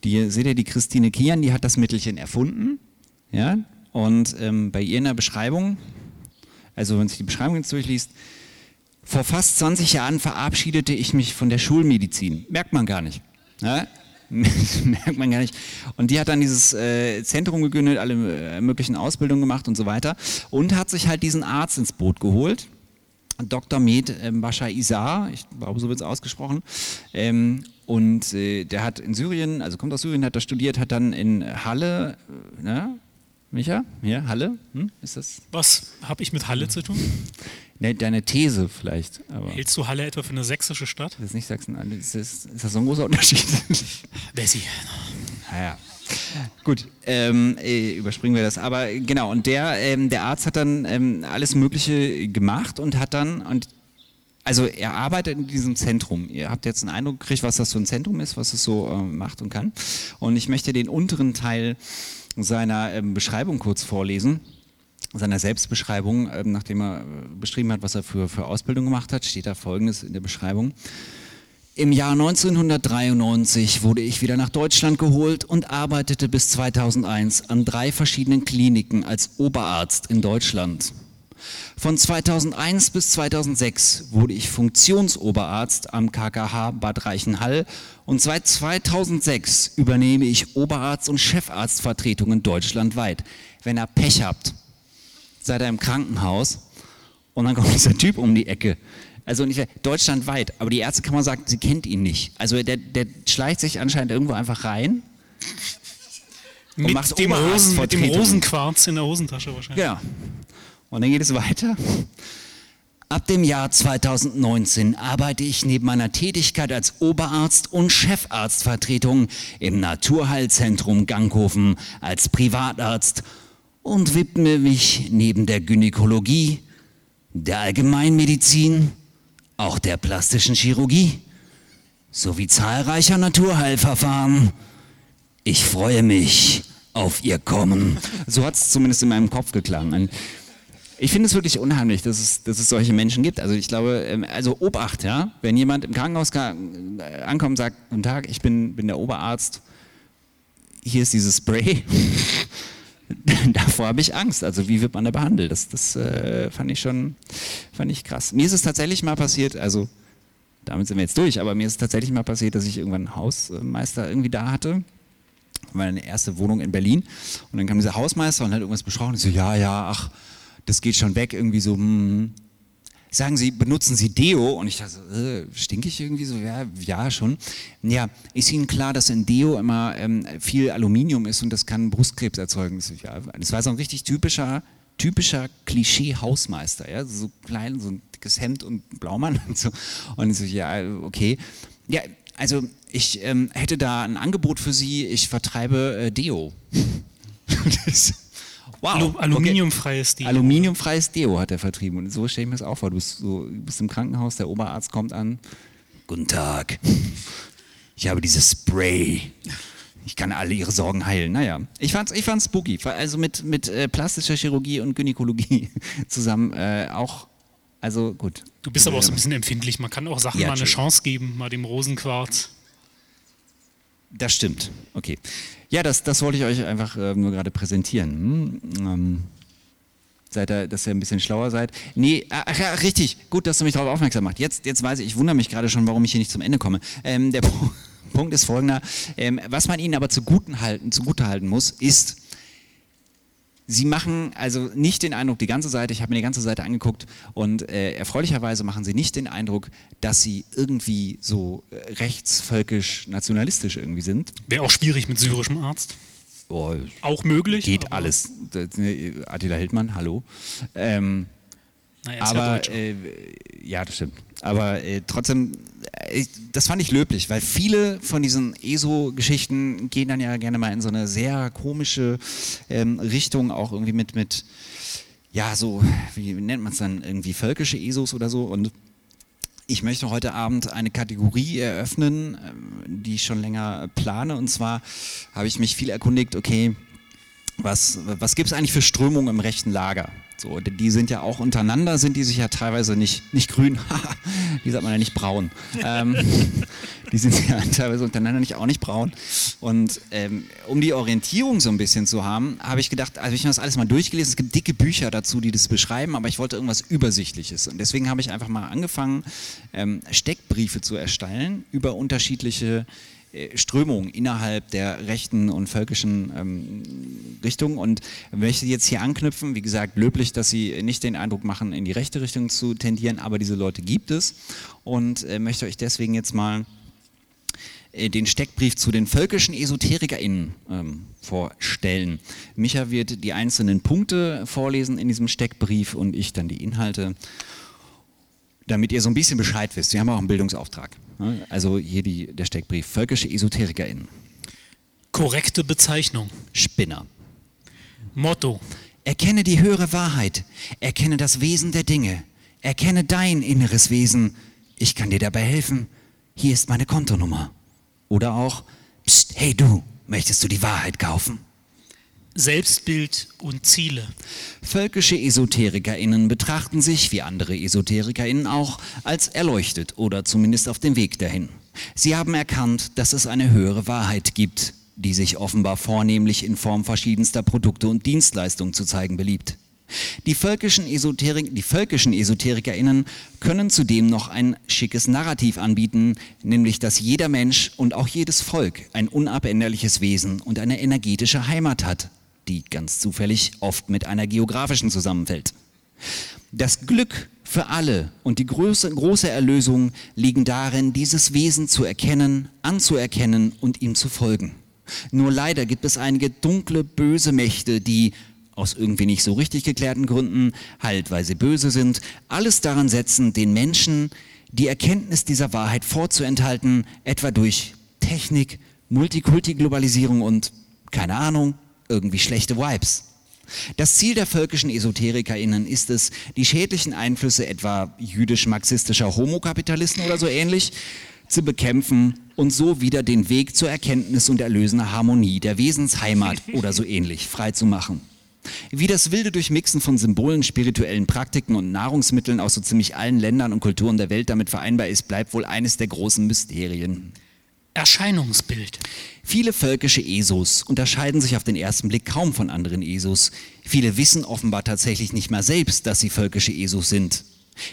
die, seht ihr, die Christine Kian, die hat das Mittelchen erfunden, ja. Und ähm, bei ihr in der Beschreibung, also wenn sich die Beschreibung jetzt durchliest, vor fast 20 Jahren verabschiedete ich mich von der Schulmedizin. Merkt man gar nicht. Ja? [LAUGHS] Merkt man gar nicht. Und die hat dann dieses äh, Zentrum gegründet, alle äh, möglichen Ausbildungen gemacht und so weiter. Und hat sich halt diesen Arzt ins Boot geholt, Dr. Med äh, Bashar Isar, ich glaube, so wird es ausgesprochen. Ähm, und äh, der hat in Syrien, also kommt aus Syrien, hat da studiert, hat dann in Halle, äh, ne? Micha? Ja, Halle? Hm? Ist das? Was habe ich mit Halle zu tun? Ne, deine These vielleicht. Hältst du Halle etwa für eine sächsische Stadt? Das ist nicht Sachsen. Ist das, ist das so ein großer Unterschied? [LAUGHS] Bessie. Naja. Gut, ähm, äh, überspringen wir das. Aber genau, und der, ähm, der Arzt hat dann ähm, alles Mögliche gemacht und hat dann, und also er arbeitet in diesem Zentrum. Ihr habt jetzt einen Eindruck gekriegt, was das für ein Zentrum ist, was es so äh, macht und kann. Und ich möchte den unteren Teil seiner ähm, Beschreibung kurz vorlesen seiner Selbstbeschreibung, ähm, nachdem er äh, beschrieben hat, was er für, für Ausbildung gemacht hat, steht da Folgendes in der Beschreibung. Im Jahr 1993 wurde ich wieder nach Deutschland geholt und arbeitete bis 2001 an drei verschiedenen Kliniken als Oberarzt in Deutschland. Von 2001 bis 2006 wurde ich Funktionsoberarzt am KKH Bad Reichenhall und seit 2006 übernehme ich Oberarzt- und Chefarztvertretungen deutschlandweit. Wenn ihr Pech habt, seid ihr im Krankenhaus und dann [LAUGHS] kommt dieser Typ um die Ecke. Also nicht deutschlandweit, aber die Ärztekammer sagt, sie kennt ihn nicht. Also der, der schleicht sich anscheinend irgendwo einfach rein. und Mit macht dem, Rosen, mit dem. Rosenquarz in der Hosentasche wahrscheinlich. Ja. Und dann geht es weiter. Ab dem Jahr 2019 arbeite ich neben meiner Tätigkeit als Oberarzt und Chefarztvertretung im Naturheilzentrum Ganghofen als Privatarzt und widme mich neben der Gynäkologie, der Allgemeinmedizin, auch der plastischen Chirurgie sowie zahlreicher Naturheilverfahren. Ich freue mich auf Ihr Kommen. So hat es zumindest in meinem Kopf geklungen. Ich finde es wirklich unheimlich, dass es, dass es solche Menschen gibt. Also ich glaube, ähm, also Obacht, ja. Wenn jemand im Krankenhaus äh, ankommt und sagt, guten Tag, ich bin, bin der Oberarzt, hier ist dieses Spray. [LAUGHS] Davor habe ich Angst. Also wie wird man da behandelt? Das, das äh, fand ich schon, fand ich krass. Mir ist es tatsächlich mal passiert, also damit sind wir jetzt durch, aber mir ist es tatsächlich mal passiert, dass ich irgendwann einen Hausmeister irgendwie da hatte. Meine erste Wohnung in Berlin. Und dann kam dieser Hausmeister und hat irgendwas besprochen. Ich so, ja, ja, ach, das geht schon weg. Irgendwie so, hm. Sagen Sie, benutzen Sie Deo? Und ich dachte, äh, stink ich irgendwie so? Ja, ja, schon. Ja, ist Ihnen klar, dass in Deo immer ähm, viel Aluminium ist und das kann Brustkrebs erzeugen? So, ja, das war so ein richtig typischer, typischer Klischee-Hausmeister. Ja? So klein, so ein dickes Hemd und Blaumann und so. Und ich so, ja, okay. Ja, also ich ähm, hätte da ein Angebot für Sie. Ich vertreibe äh, Deo. [LAUGHS] das, wow. Alu okay. aluminiumfreies Deo. Aluminiumfreies Deo hat er vertrieben. Und so stelle ich mir das auch vor. Du bist, so, du bist im Krankenhaus, der Oberarzt kommt an. Guten Tag. Ich habe dieses Spray. Ich kann alle ihre Sorgen heilen. Naja, ich fand's, ich fand's spooky. Also mit, mit äh, plastischer Chirurgie und Gynäkologie [LAUGHS] zusammen äh, auch. Also gut. Du bist aber auch so ein bisschen empfindlich. Man kann auch Sachen Ja, mal eine. Chance geben, mal dem Rosenquarz. Das stimmt. Okay. Ja, das, das wollte ich euch einfach äh, nur gerade präsentieren. Hm? Ähm, seid ihr, dass ihr ein bisschen schlauer seid? Nee, ach ja, richtig. Gut, dass du mich darauf aufmerksam machst. Jetzt, jetzt weiß ich, ich wundere mich gerade schon, warum ich hier nicht zum Ende komme. Ähm, der Pu- [LAUGHS] Punkt ist folgender. Ähm, was man ihnen aber zuguten halten, zugute halten muss, ist, Sie machen also nicht den Eindruck, die ganze Seite, ich habe mir die ganze Seite angeguckt und äh, erfreulicherweise machen sie nicht den Eindruck, dass sie irgendwie so äh, rechtsvölkisch nationalistisch irgendwie sind. Wäre auch schwierig mit syrischem Arzt. Oh, Auch möglich. geht alles. Ne, Attila Hildmann, hallo. Ähm, Na, er ist ja aber Deutscher. äh, ja, das stimmt. Aber äh, trotzdem, das fand ich löblich, weil viele von diesen ESO-Geschichten gehen dann ja gerne mal in so eine sehr komische ähm, Richtung, auch irgendwie mit, mit, ja, so, wie nennt man es dann, irgendwie völkische ESOs oder so. Und ich möchte heute Abend eine Kategorie eröffnen, ähm, die ich schon länger plane. Und zwar habe ich mich viel erkundigt, okay, was, was gibt es eigentlich für Strömungen im rechten Lager? So, die- sind ja auch untereinander, sind die sich ja teilweise nicht, nicht grün, [LAUGHS] die sagt man ja nicht braun. Ähm, [LAUGHS] die sind ja teilweise untereinander nicht auch nicht braun. Und ähm, um die Orientierung so ein bisschen zu haben, habe ich gedacht, also ich habe das alles mal durchgelesen, es gibt dicke Bücher dazu, die das beschreiben, aber ich wollte irgendwas Übersichtliches. Und deswegen habe ich einfach mal angefangen, ähm, Steckbriefe zu erstellen über unterschiedliche äh, Strömungen innerhalb der rechten und völkischen ähm, Richtung und möchte jetzt hier anknüpfen, wie gesagt, löblich, dass sie nicht den Eindruck machen, in die rechte Richtung zu tendieren, aber diese Leute gibt es und äh, möchte euch deswegen jetzt mal äh, den Steckbrief zu den völkischen EsoterikerInnen ähm, vorstellen. Micha wird die einzelnen Punkte vorlesen in diesem Steckbrief und ich dann die Inhalte damit ihr so ein bisschen Bescheid wisst. Wir haben auch einen Bildungsauftrag. Ne? Also hier die, der Steckbrief. Völkische EsoterikerInnen. Korrekte Bezeichnung. Spinner. Motto. Erkenne die höhere Wahrheit. Erkenne das Wesen der Dinge. Erkenne dein inneres Wesen. Ich kann dir dabei helfen. Hier ist meine Kontonummer. Oder auch, Psst, hey du, möchtest du die Wahrheit kaufen? Selbstbild und Ziele. Völkische EsoterikerInnen betrachten sich, wie andere EsoterikerInnen auch, als erleuchtet oder zumindest auf dem Weg dahin. Sie haben erkannt, dass es eine höhere Wahrheit gibt, die sich offenbar vornehmlich in Form verschiedenster Produkte und Dienstleistungen zu zeigen beliebt. Die völkischen, Esoterik, die völkischen EsoterikerInnen können zudem noch ein schickes Narrativ anbieten, nämlich dass jeder Mensch und auch jedes Volk ein unabänderliches Wesen und eine energetische Heimat hat, die ganz zufällig oft mit einer geografischen zusammenfällt. Das Glück für alle und die große, große Erlösung liegen darin, dieses Wesen zu erkennen, anzuerkennen und ihm zu folgen. Nur leider gibt es einige dunkle, böse Mächte, die aus irgendwie nicht so richtig geklärten Gründen, halt weil sie böse sind, alles daran setzen, den Menschen die Erkenntnis dieser Wahrheit vorzuenthalten, etwa durch Technik, Multikulti-Globalisierung und, keine Ahnung, irgendwie schlechte Vibes. Das Ziel der völkischen EsoterikerInnen ist es, die schädlichen Einflüsse etwa jüdisch-marxistischer Homokapitalisten oder so ähnlich zu bekämpfen und so wieder den Weg zur Erkenntnis und erlösender Harmonie der Wesensheimat [LAUGHS] oder so ähnlich freizumachen. Wie das wilde Durchmixen von Symbolen, spirituellen Praktiken und Nahrungsmitteln aus so ziemlich allen Ländern und Kulturen der Welt damit vereinbar ist, bleibt wohl eines der großen Mysterien. Erscheinungsbild. Viele völkische Esos unterscheiden sich auf den ersten Blick kaum von anderen Esos. Viele wissen offenbar tatsächlich nicht mehr selbst, dass sie völkische Esos sind.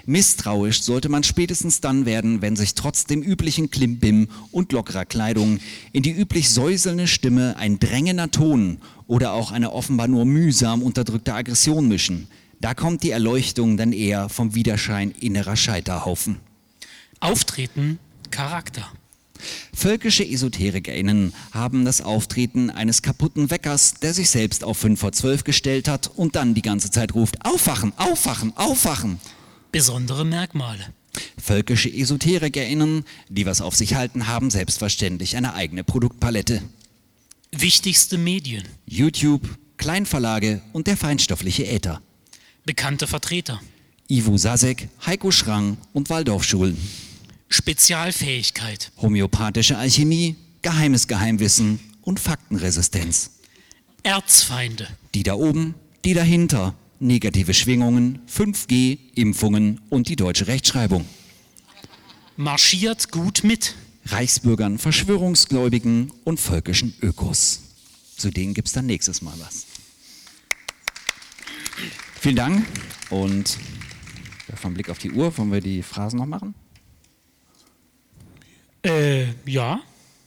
Misstrauisch sollte man spätestens dann werden, wenn sich trotz dem üblichen Klimbim und lockerer Kleidung in die üblich säuselnde Stimme ein drängender Ton oder auch eine offenbar nur mühsam unterdrückte Aggression mischen. Da kommt die Erleuchtung dann eher vom Widerschein innerer Scheiterhaufen. Auftreten, Charakter. Völkische EsoterikerInnen haben das Auftreten eines kaputten Weckers, der sich selbst auf 5 vor 12 gestellt hat und dann die ganze Zeit ruft, aufwachen, aufwachen, aufwachen besondere Merkmale. Völkische EsoterikerInnen, die was auf sich halten, haben selbstverständlich eine eigene Produktpalette. Wichtigste Medien. YouTube, Kleinverlage und der feinstoffliche Äther. Bekannte Vertreter. Ivo Sasek, Heiko Schrang und Waldorfschulen. Spezialfähigkeit. Homöopathische Alchemie, geheimes Geheimwissen und Faktenresistenz. Erzfeinde. Die da oben, die dahinter negative Schwingungen, 5G, Impfungen und die deutsche Rechtschreibung. Marschiert gut mit. Reichsbürgern, Verschwörungsgläubigen und völkischen Ökos. Zu denen gibt es dann nächstes Mal was. Vielen Dank und vom Blick auf die Uhr wollen wir die Phrasen noch machen? Äh, ja.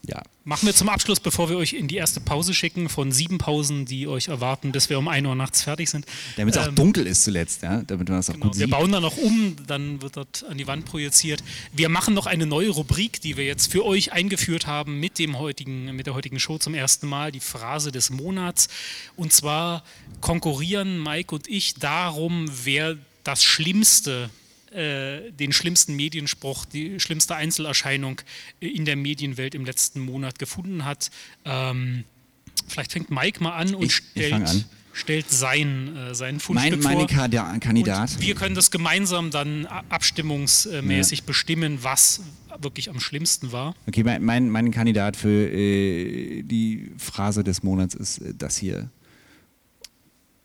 Ja. Machen wir zum Abschluss, bevor wir euch in die erste Pause schicken, von sieben Pausen, die euch erwarten, bis wir um 1 Uhr nachts fertig sind. Damit es ähm, auch dunkel ist zuletzt, ja? damit man das auch genau, gut sieht. Wir bauen da noch um, dann wird dort an die Wand projiziert. Wir machen noch eine neue Rubrik, die wir jetzt für euch eingeführt haben mit, dem heutigen, mit der heutigen Show zum ersten Mal, die Phrase des Monats. Und zwar konkurrieren Mike und ich darum, wer das Schlimmste äh, den schlimmsten Medienspruch, die schlimmste Einzelerscheinung in der Medienwelt im letzten Monat gefunden hat. Ähm, vielleicht fängt Mike mal an und ich, stellt, ich an. stellt sein, äh, seinen Fundstück mein, vor. Mein Kandidat. Und wir können das gemeinsam dann abstimmungsmäßig ja. bestimmen, was wirklich am schlimmsten war. Okay, mein, mein, mein Kandidat für äh, die Phrase des Monats ist äh, das hier.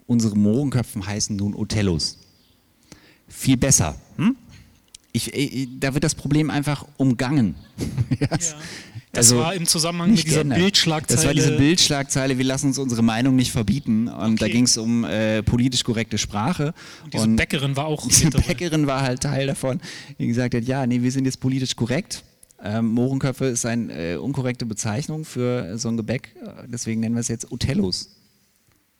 Unsere Mohrenköpfen heißen nun Othellos viel besser. Hm? Ich, ich, äh, da wird das Problem einfach umgangen. [LAUGHS] yes. ja. Das also, war im Zusammenhang mit dieser geändert. Bildschlagzeile. Das war diese Bildschlagzeile, wir lassen uns unsere Meinung nicht verbieten. Und okay. da ging es um äh, politisch korrekte Sprache. Und diese und Bäckerin war auch Diese Bäckerin war halt Teil davon, die gesagt hat, ja, nee, wir sind jetzt politisch korrekt. Ähm, Mohrenköpfe ist eine äh, unkorrekte Bezeichnung für so ein Gebäck, deswegen nennen wir es jetzt Othellos.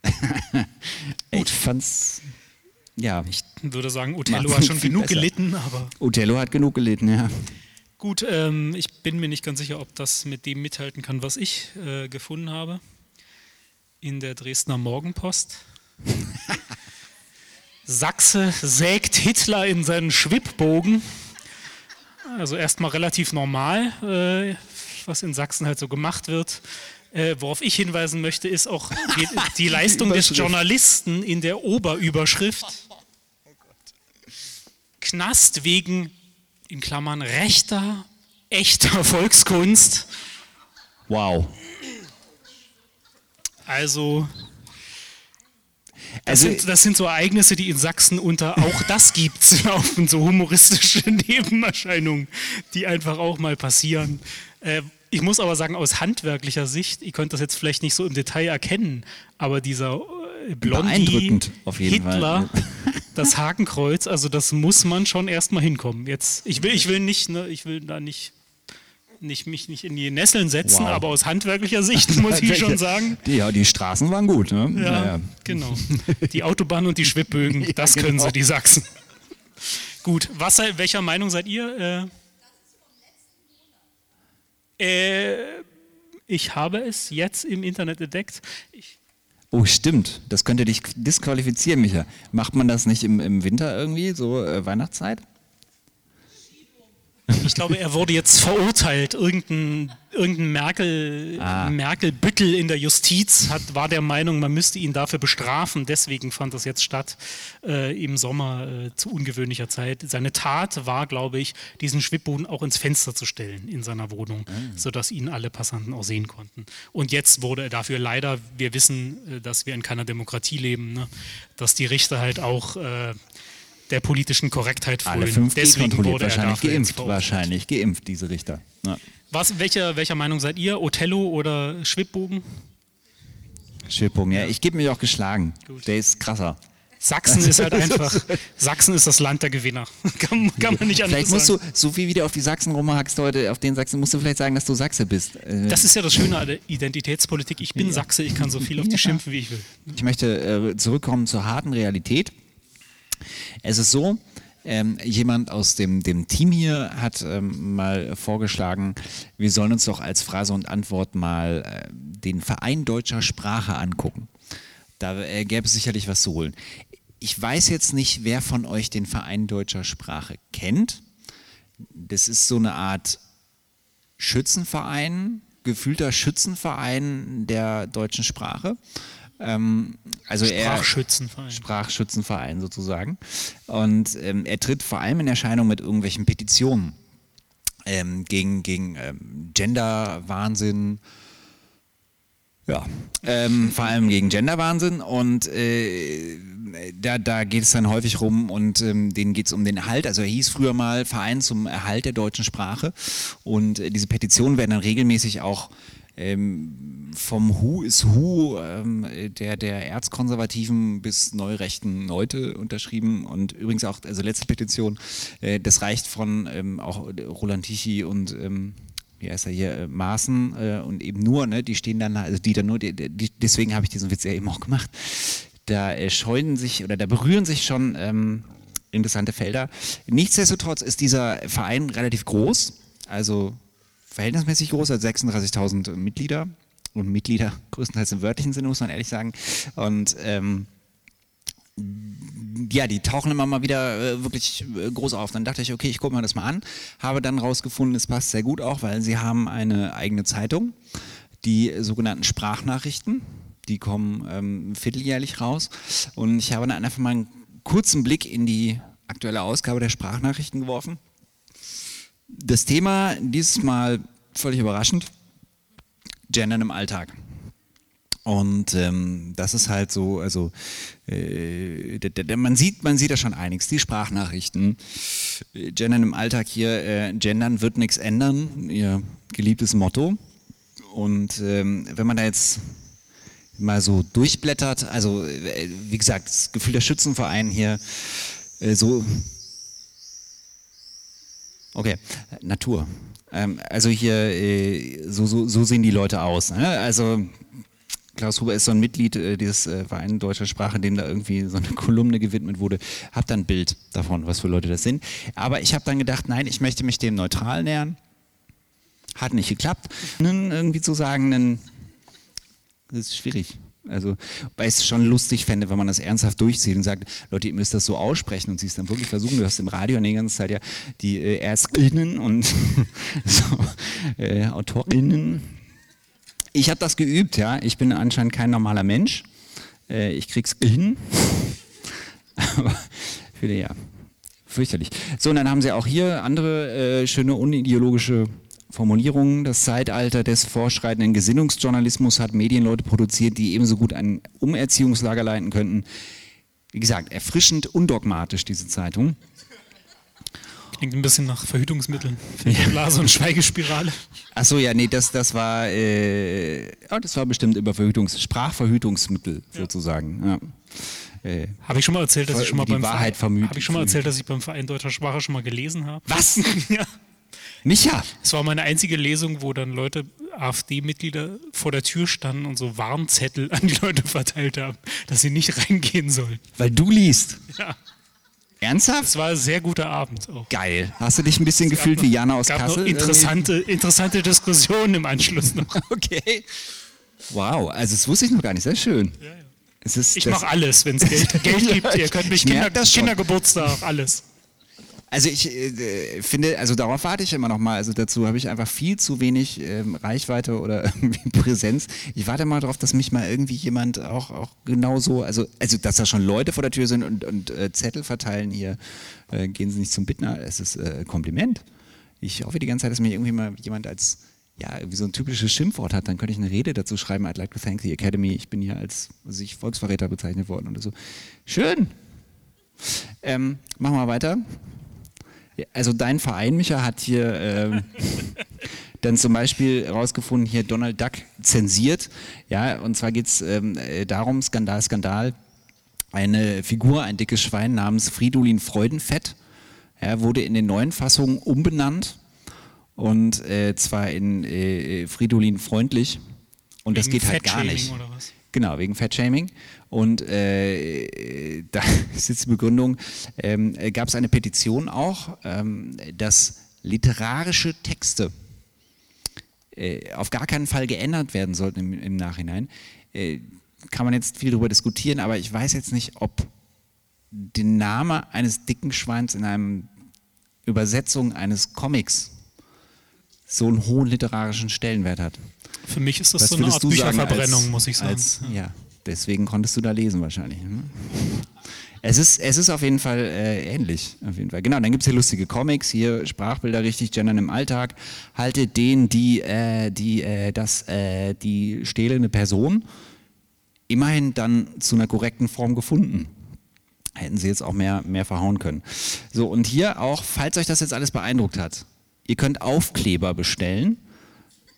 [LAUGHS] ich fand's ja. Ich würde sagen, [LAUGHS] Othello hat schon genug besser. gelitten, aber. Othello hat genug gelitten, ja. Gut, ähm, ich bin mir nicht ganz sicher, ob das mit dem mithalten kann, was ich äh, gefunden habe. In der Dresdner Morgenpost. [LAUGHS] Sachse sägt Hitler in seinen Schwibbogen. Also erstmal relativ normal, äh, was in Sachsen halt so gemacht wird. Äh, worauf ich hinweisen möchte, ist auch die, [LAUGHS] die Leistung des Journalisten in der Oberüberschrift. Knast wegen, in Klammern, rechter, echter [LAUGHS] Volkskunst. Wow. Also, das, also, sind, das sind so Ereignisse, die in Sachsen unter auch [LAUGHS] das gibt, [LAUGHS] laufen, so humoristische Nebenerscheinungen, die einfach auch mal passieren. Äh, ich muss aber sagen, aus handwerklicher Sicht, ihr könnt das jetzt vielleicht nicht so im Detail erkennen, aber dieser Blondie, Hitler, Fall. das Hakenkreuz, also das muss man schon erstmal hinkommen. Jetzt, ich will, ich will nicht, ne, ich will da nicht, nicht mich nicht in die Nesseln setzen, wow. aber aus handwerklicher Sicht [LAUGHS] muss ich schon sagen. Ja, die Straßen waren gut. Ne? Ja, naja. genau. Die Autobahn und die Schwibbögen, [LAUGHS] ja, das können genau. sie, die Sachsen. Gut, was, welcher Meinung seid ihr? Äh, äh, Ich habe es jetzt im Internet entdeckt. Ich Oh, stimmt. Das könnte dich disqualifizieren, Micha. Macht man das nicht im, im Winter irgendwie, so äh, Weihnachtszeit? Ich glaube, er wurde jetzt verurteilt. Irgendein, irgendein Merkel, Ah. Merkel-Büttel in der Justiz hat, war der Meinung, man müsste ihn dafür bestrafen. Deswegen fand das jetzt statt äh, im Sommer äh, zu ungewöhnlicher Zeit. Seine Tat war, glaube ich, diesen Schwibboden auch ins Fenster zu stellen in seiner Wohnung, sodass ihn alle Passanten auch sehen konnten. Und jetzt wurde er dafür leider, wir wissen, äh, dass wir in keiner Demokratie leben, ne, dass die Richter halt auch äh, der politischen Korrektheit Alle frönen. 5G Deswegen kontrolliert, wurde er wahrscheinlich geimpft. Wahrscheinlich geimpft, diese Richter. Ja. Was, welcher, welcher Meinung seid ihr? Othello oder Schwibbogen? Schwibbogen, ja. Ich gebe mich auch geschlagen. Der ist krasser. Sachsen ist halt [LAUGHS] einfach, Sachsen ist das Land der Gewinner. [LAUGHS] kann, kann man nicht anders Vielleicht musst sagen. du, so viel wie du auf die Sachsen rumhackst heute, auf den Sachsen, musst du vielleicht sagen, dass du Sachse bist. Äh, Das ist ja das Schöne an der [LAUGHS] Identitätspolitik. Ich bin Sachse, ich kann so viel auf dich Ja. schimpfen, wie ich will. Ich möchte äh, zurückkommen zur harten Realität. Es ist so, ähm, jemand aus dem, dem Team hier hat ähm, mal vorgeschlagen, wir sollen uns doch als Phrase und Antwort mal äh, den Verein deutscher Sprache angucken. Da äh, gäbe es sicherlich was zu holen. Ich weiß jetzt nicht, wer von euch den Verein deutscher Sprache kennt. Das ist so eine Art Schützenverein, gefühlter Schützenverein der deutschen Sprache. Ähm, also er, Sprachschützenverein. Sprachschützenverein sozusagen. Und ähm, er tritt vor allem in Erscheinung mit irgendwelchen Petitionen ähm, gegen, gegen ähm, Gender-Wahnsinn. Ja, ähm, vor allem gegen Genderwahnsinn und äh, da, da geht es dann häufig rum und ähm, denen geht es um den Erhalt. Also er hieß früher mal Verein zum Erhalt der deutschen Sprache und äh, diese Petitionen werden dann regelmäßig auch ähm, vom Who is Who ähm, der, der erzkonservativen bis neurechten Leute unterschrieben. Und übrigens auch, also letzte Petition, äh, das reicht von ähm, auch Roland Tichy und ähm, wie heißt er hier, äh, Maßen äh, und eben nur, ne, die stehen dann, also die dann nur, die, die, deswegen habe ich diesen Witz ja eben auch gemacht, da äh, scheuen sich oder da berühren sich schon ähm, interessante Felder. Nichtsdestotrotz ist dieser Verein relativ groß, also verhältnismäßig groß, hat 36.000 Mitglieder und Mitglieder [LAUGHS] größtenteils im wörtlichen Sinne, muss man ehrlich sagen. Und ähm, ja, die tauchen immer mal wieder äh, wirklich äh, groß auf. Dann dachte ich, okay, ich gucke mir das mal an. Habe dann rausgefunden, es passt sehr gut auch, weil sie haben eine eigene Zeitung, die sogenannten Sprachnachrichten. Die kommen ähm, vierteljährlich raus. Und ich habe dann einfach mal einen kurzen Blick in die aktuelle Ausgabe der Sprachnachrichten geworfen. Das Thema dieses Mal völlig überraschend: Gendern im Alltag. Und ähm, das ist halt so, also äh, man sieht, man sieht da schon einiges. Die Sprachnachrichten, äh, Gendern im Alltag hier, äh, Gendern wird nichts ändern, ihr geliebtes Motto. Und ähm, wenn man da jetzt mal so durchblättert, also äh, wie gesagt, das Gefühl der Schützenverein hier, äh, so Okay, Natur. Ähm, also hier, äh, so, so, so sehen die Leute aus. Ne? Also Klaus Huber ist so ein Mitglied äh, dieses äh, Vereins deutscher Sprache, dem da irgendwie so eine Kolumne gewidmet wurde. Hab dann ein Bild davon, was für Leute das sind. Aber ich habe dann gedacht, nein, ich möchte mich dem neutral nähern. Hat nicht geklappt. Nun irgendwie zu sagen, das ist schwierig. Also, weil ich es schon lustig fände, wenn man das ernsthaft durchzieht und sagt, Leute, ihr müsst das so aussprechen und sie es dann wirklich versuchen. Du hast im Radio die ganze Zeit ja die äh, ErstInnen und [LAUGHS] so, äh, AutorInnen. Ich habe das geübt, ja. Ich bin anscheinend kein normaler Mensch. Äh, ich krieg's hin. [LAUGHS] Aber die, ja, fürchterlich. So, und dann haben sie auch hier andere äh, schöne unideologische Formulierungen. Das Zeitalter des vorschreitenden Gesinnungsjournalismus hat Medienleute produziert, die ebenso gut ein Umerziehungslager leiten könnten. Wie gesagt, erfrischend undogmatisch, diese Zeitung. Klingt ein bisschen nach Verhütungsmitteln. Blase und Schweigespirale. Achso, ja, nee, das, das war, äh, oh, das war bestimmt über Verhütungs Sprachverhütungsmittel sozusagen. Ja. Äh, Habe ich schon mal erzählt, dass ich schon mal Die beim Wahrheit Verein, vermüht- habe ich schon mal erzählt, dass ich beim Verein deutscher Sprache schon mal gelesen habe. was? [LAUGHS] Ja. Micha! Es war meine einzige Lesung, wo dann Leute, AfD-Mitglieder, vor der Tür standen und so Warnzettel an die Leute verteilt haben, dass sie nicht reingehen sollen. Weil du liest. Ja. Ernsthaft? Es war ein sehr guter Abend auch. Geil. Hast du dich ein bisschen gefühlt noch, wie Jana aus gab Kassel? Noch interessante, interessante Diskussionen im Anschluss noch. [LAUGHS] Okay. Wow, also das wusste ich noch gar nicht. Sehr schön. Ja, ja. Es ist, ich mache alles, wenn es Geld, [LAUGHS] Geld gibt. Ihr könnt mich Kinder, Kindergeburtstag, alles. Also ich äh, finde, also darauf warte ich immer noch mal. Also dazu habe ich einfach viel zu wenig ähm, Reichweite oder [LAUGHS] irgendwie Präsenz. Ich warte mal darauf, dass mich mal irgendwie jemand auch, auch genauso, also, also dass da schon Leute vor der Tür sind und, und äh, Zettel verteilen hier, äh, gehen Sie nicht zum Bittner. Es ist äh, Kompliment. Ich hoffe die ganze Zeit, dass mir irgendwie mal jemand als ja, wie so ein typisches Schimpfwort hat, dann könnte ich eine Rede dazu schreiben, I'd like to thank the Academy, ich bin hier als also ich Volksverräter bezeichnet worden oder so. Schön. Ähm, machen wir weiter. Also dein Verein, Micha, hat hier ähm, [LAUGHS] dann zum Beispiel herausgefunden, hier Donald Duck zensiert. Ja, und zwar geht es ähm, äh, darum, Skandal, Skandal, eine Figur, ein dickes Schwein namens Fridolin Freudenfett, ja, wurde in den neuen Fassungen umbenannt und äh, zwar in äh, Fridolin freundlich. Und wegen das geht halt gar nicht. Oder was? Genau, wegen Fettshaming. Und äh, [LAUGHS] da ist jetzt die Begründung, ähm, gab es eine Petition auch, ähm, dass literarische Texte äh, auf gar keinen Fall geändert werden sollten im, im Nachhinein. Äh, kann man jetzt viel darüber diskutieren, aber ich weiß jetzt nicht, ob der Name eines dicken Schweins in einer Übersetzung eines Comics so einen hohen literarischen Stellenwert hat. Für mich ist das Was so eine Art Bücherverbrennung, als, muss ich sagen. Als, ja, deswegen konntest du da lesen wahrscheinlich. Ne? Es ist, es ist auf jeden Fall äh, ähnlich. Auf jeden Fall. Genau, dann gibt es hier lustige Comics, hier Sprachbilder richtig, Gendern im Alltag. Haltet den, die, äh, die, äh, das, äh, die stehlende Person immerhin dann zu einer korrekten Form gefunden. Hätten sie jetzt auch mehr, mehr verhauen können. So, und hier auch, falls euch das jetzt alles beeindruckt hat, Ihr könnt Aufkleber bestellen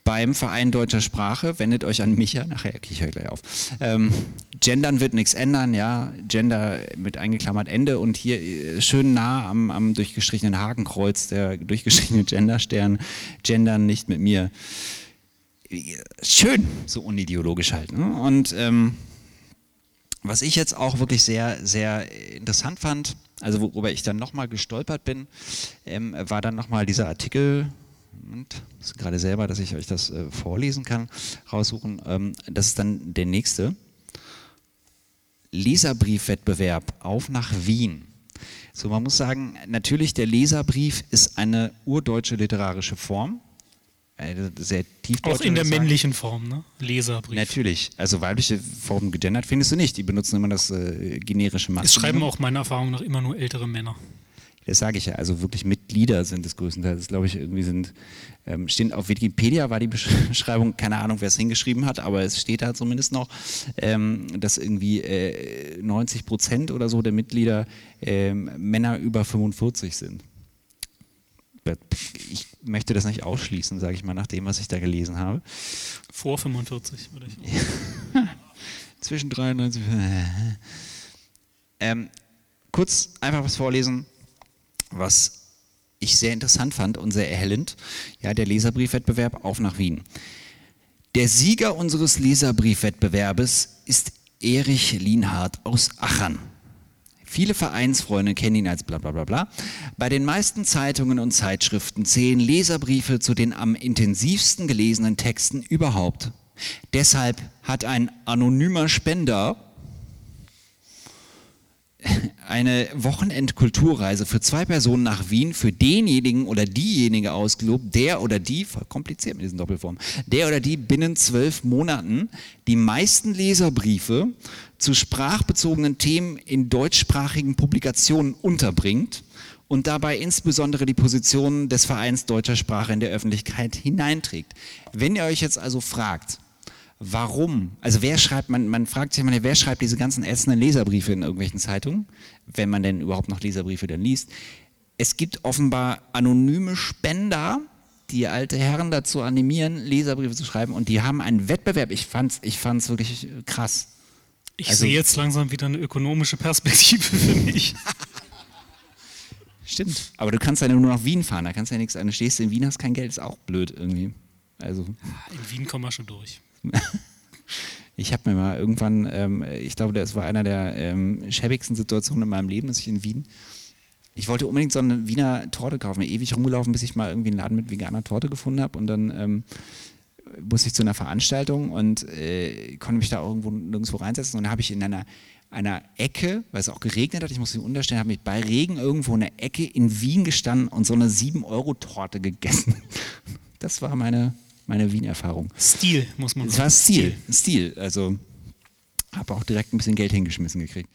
beim Verein Deutscher Sprache. Wendet euch an Micha, nachher ich höre gleich auf. Ähm, Gendern wird nichts ändern, ja. Gender mit eingeklammert Ende und hier äh, schön nah am, am durchgestrichenen Hakenkreuz, der durchgestrichene Genderstern. Gendern nicht mit mir. Schön, so unideologisch halt. Ne? Und ähm, was ich jetzt auch wirklich sehr, sehr interessant fand, also worüber ich dann nochmal gestolpert bin, ähm, war dann nochmal dieser Artikel, das ist gerade selber, dass ich euch das äh, vorlesen kann, raussuchen. Ähm, das ist dann der nächste. Leserbriefwettbewerb auf nach Wien. So, man muss sagen, natürlich der Leserbrief ist eine urdeutsche literarische Form sehr tief. Auch in der männlichen Form, ne? Leserbrief. Natürlich. Also weibliche Formen gegendert findest du nicht. Die benutzen immer das äh, generische Maskulin. Es schreiben auch meiner Erfahrung nach immer nur ältere Männer. Das sage ich ja. Also wirklich Mitglieder sind es größtenteils. Das glaube ich irgendwie sind. Ähm, stehen auf Wikipedia war die Beschreibung, keine Ahnung, wer es hingeschrieben hat, aber es steht da zumindest noch, ähm, dass irgendwie äh, 90 Prozent oder so der Mitglieder äh, Männer über 45 sind ich möchte das nicht ausschließen, sage ich mal, nach dem, was ich da gelesen habe. Vor 45 würde ich. [LAUGHS] Zwischen 93. Ähm, kurz einfach was vorlesen, was ich sehr interessant fand und sehr erhellend. Ja, der Leserbriefwettbewerb auf nach Wien. Der Sieger unseres Leserbriefwettbewerbes ist Erich Lienhardt aus Achern. Viele Vereinsfreunde kennen ihn als bla bla bla bla. Bei den meisten Zeitungen und Zeitschriften zählen Leserbriefe zu den am intensivsten gelesenen Texten überhaupt. Deshalb hat ein anonymer Spender eine Wochenendkulturreise für zwei Personen nach Wien für denjenigen oder diejenige ausgelobt, der oder die, voll kompliziert mit diesen Doppelformen, der oder die binnen zwölf Monaten die meisten Leserbriefe zu sprachbezogenen Themen in deutschsprachigen Publikationen unterbringt und dabei insbesondere die Position des Vereins deutscher Sprache in der Öffentlichkeit hineinträgt. Wenn ihr euch jetzt also fragt, warum, also wer schreibt, man, man fragt sich immer, wer schreibt diese ganzen ätzenden Leserbriefe in irgendwelchen Zeitungen, wenn man denn überhaupt noch Leserbriefe dann liest. Es gibt offenbar anonyme Spender, die alte Herren dazu animieren, Leserbriefe zu schreiben und die haben einen Wettbewerb. Ich fand's, ich fand's wirklich krass. Ich also, sehe jetzt langsam wieder eine ökonomische Perspektive für mich. [LAUGHS] Stimmt. Aber du kannst ja nur nach Wien fahren, da kannst du ja nichts. Du stehst in Wien, hast kein Geld, ist auch blöd irgendwie. Also. In Wien kommen wir schon durch. [LAUGHS] ich habe mir mal irgendwann, ähm, ich glaube, das war einer der ähm, schäbigsten Situationen in meinem Leben, dass ich in Wien ich wollte unbedingt so eine Wiener Torte kaufen, ewig rumgelaufen, bis ich mal irgendwie einen Laden mit veganer Torte gefunden habe und dann ähm, musste ich zu einer Veranstaltung und äh, konnte mich da irgendwo nirgendwo reinsetzen und dann habe ich in einer einer Ecke, weil es auch geregnet hat, ich muss mich unterstellen, habe mich bei Regen irgendwo in der Ecke in Wien gestanden und so eine 7-Euro-Torte gegessen. [LAUGHS] Das war meine, meine Wien-Erfahrung. Stil, muss man sagen. Es war Stil, Stil. Also habe auch direkt ein bisschen Geld hingeschmissen gekriegt.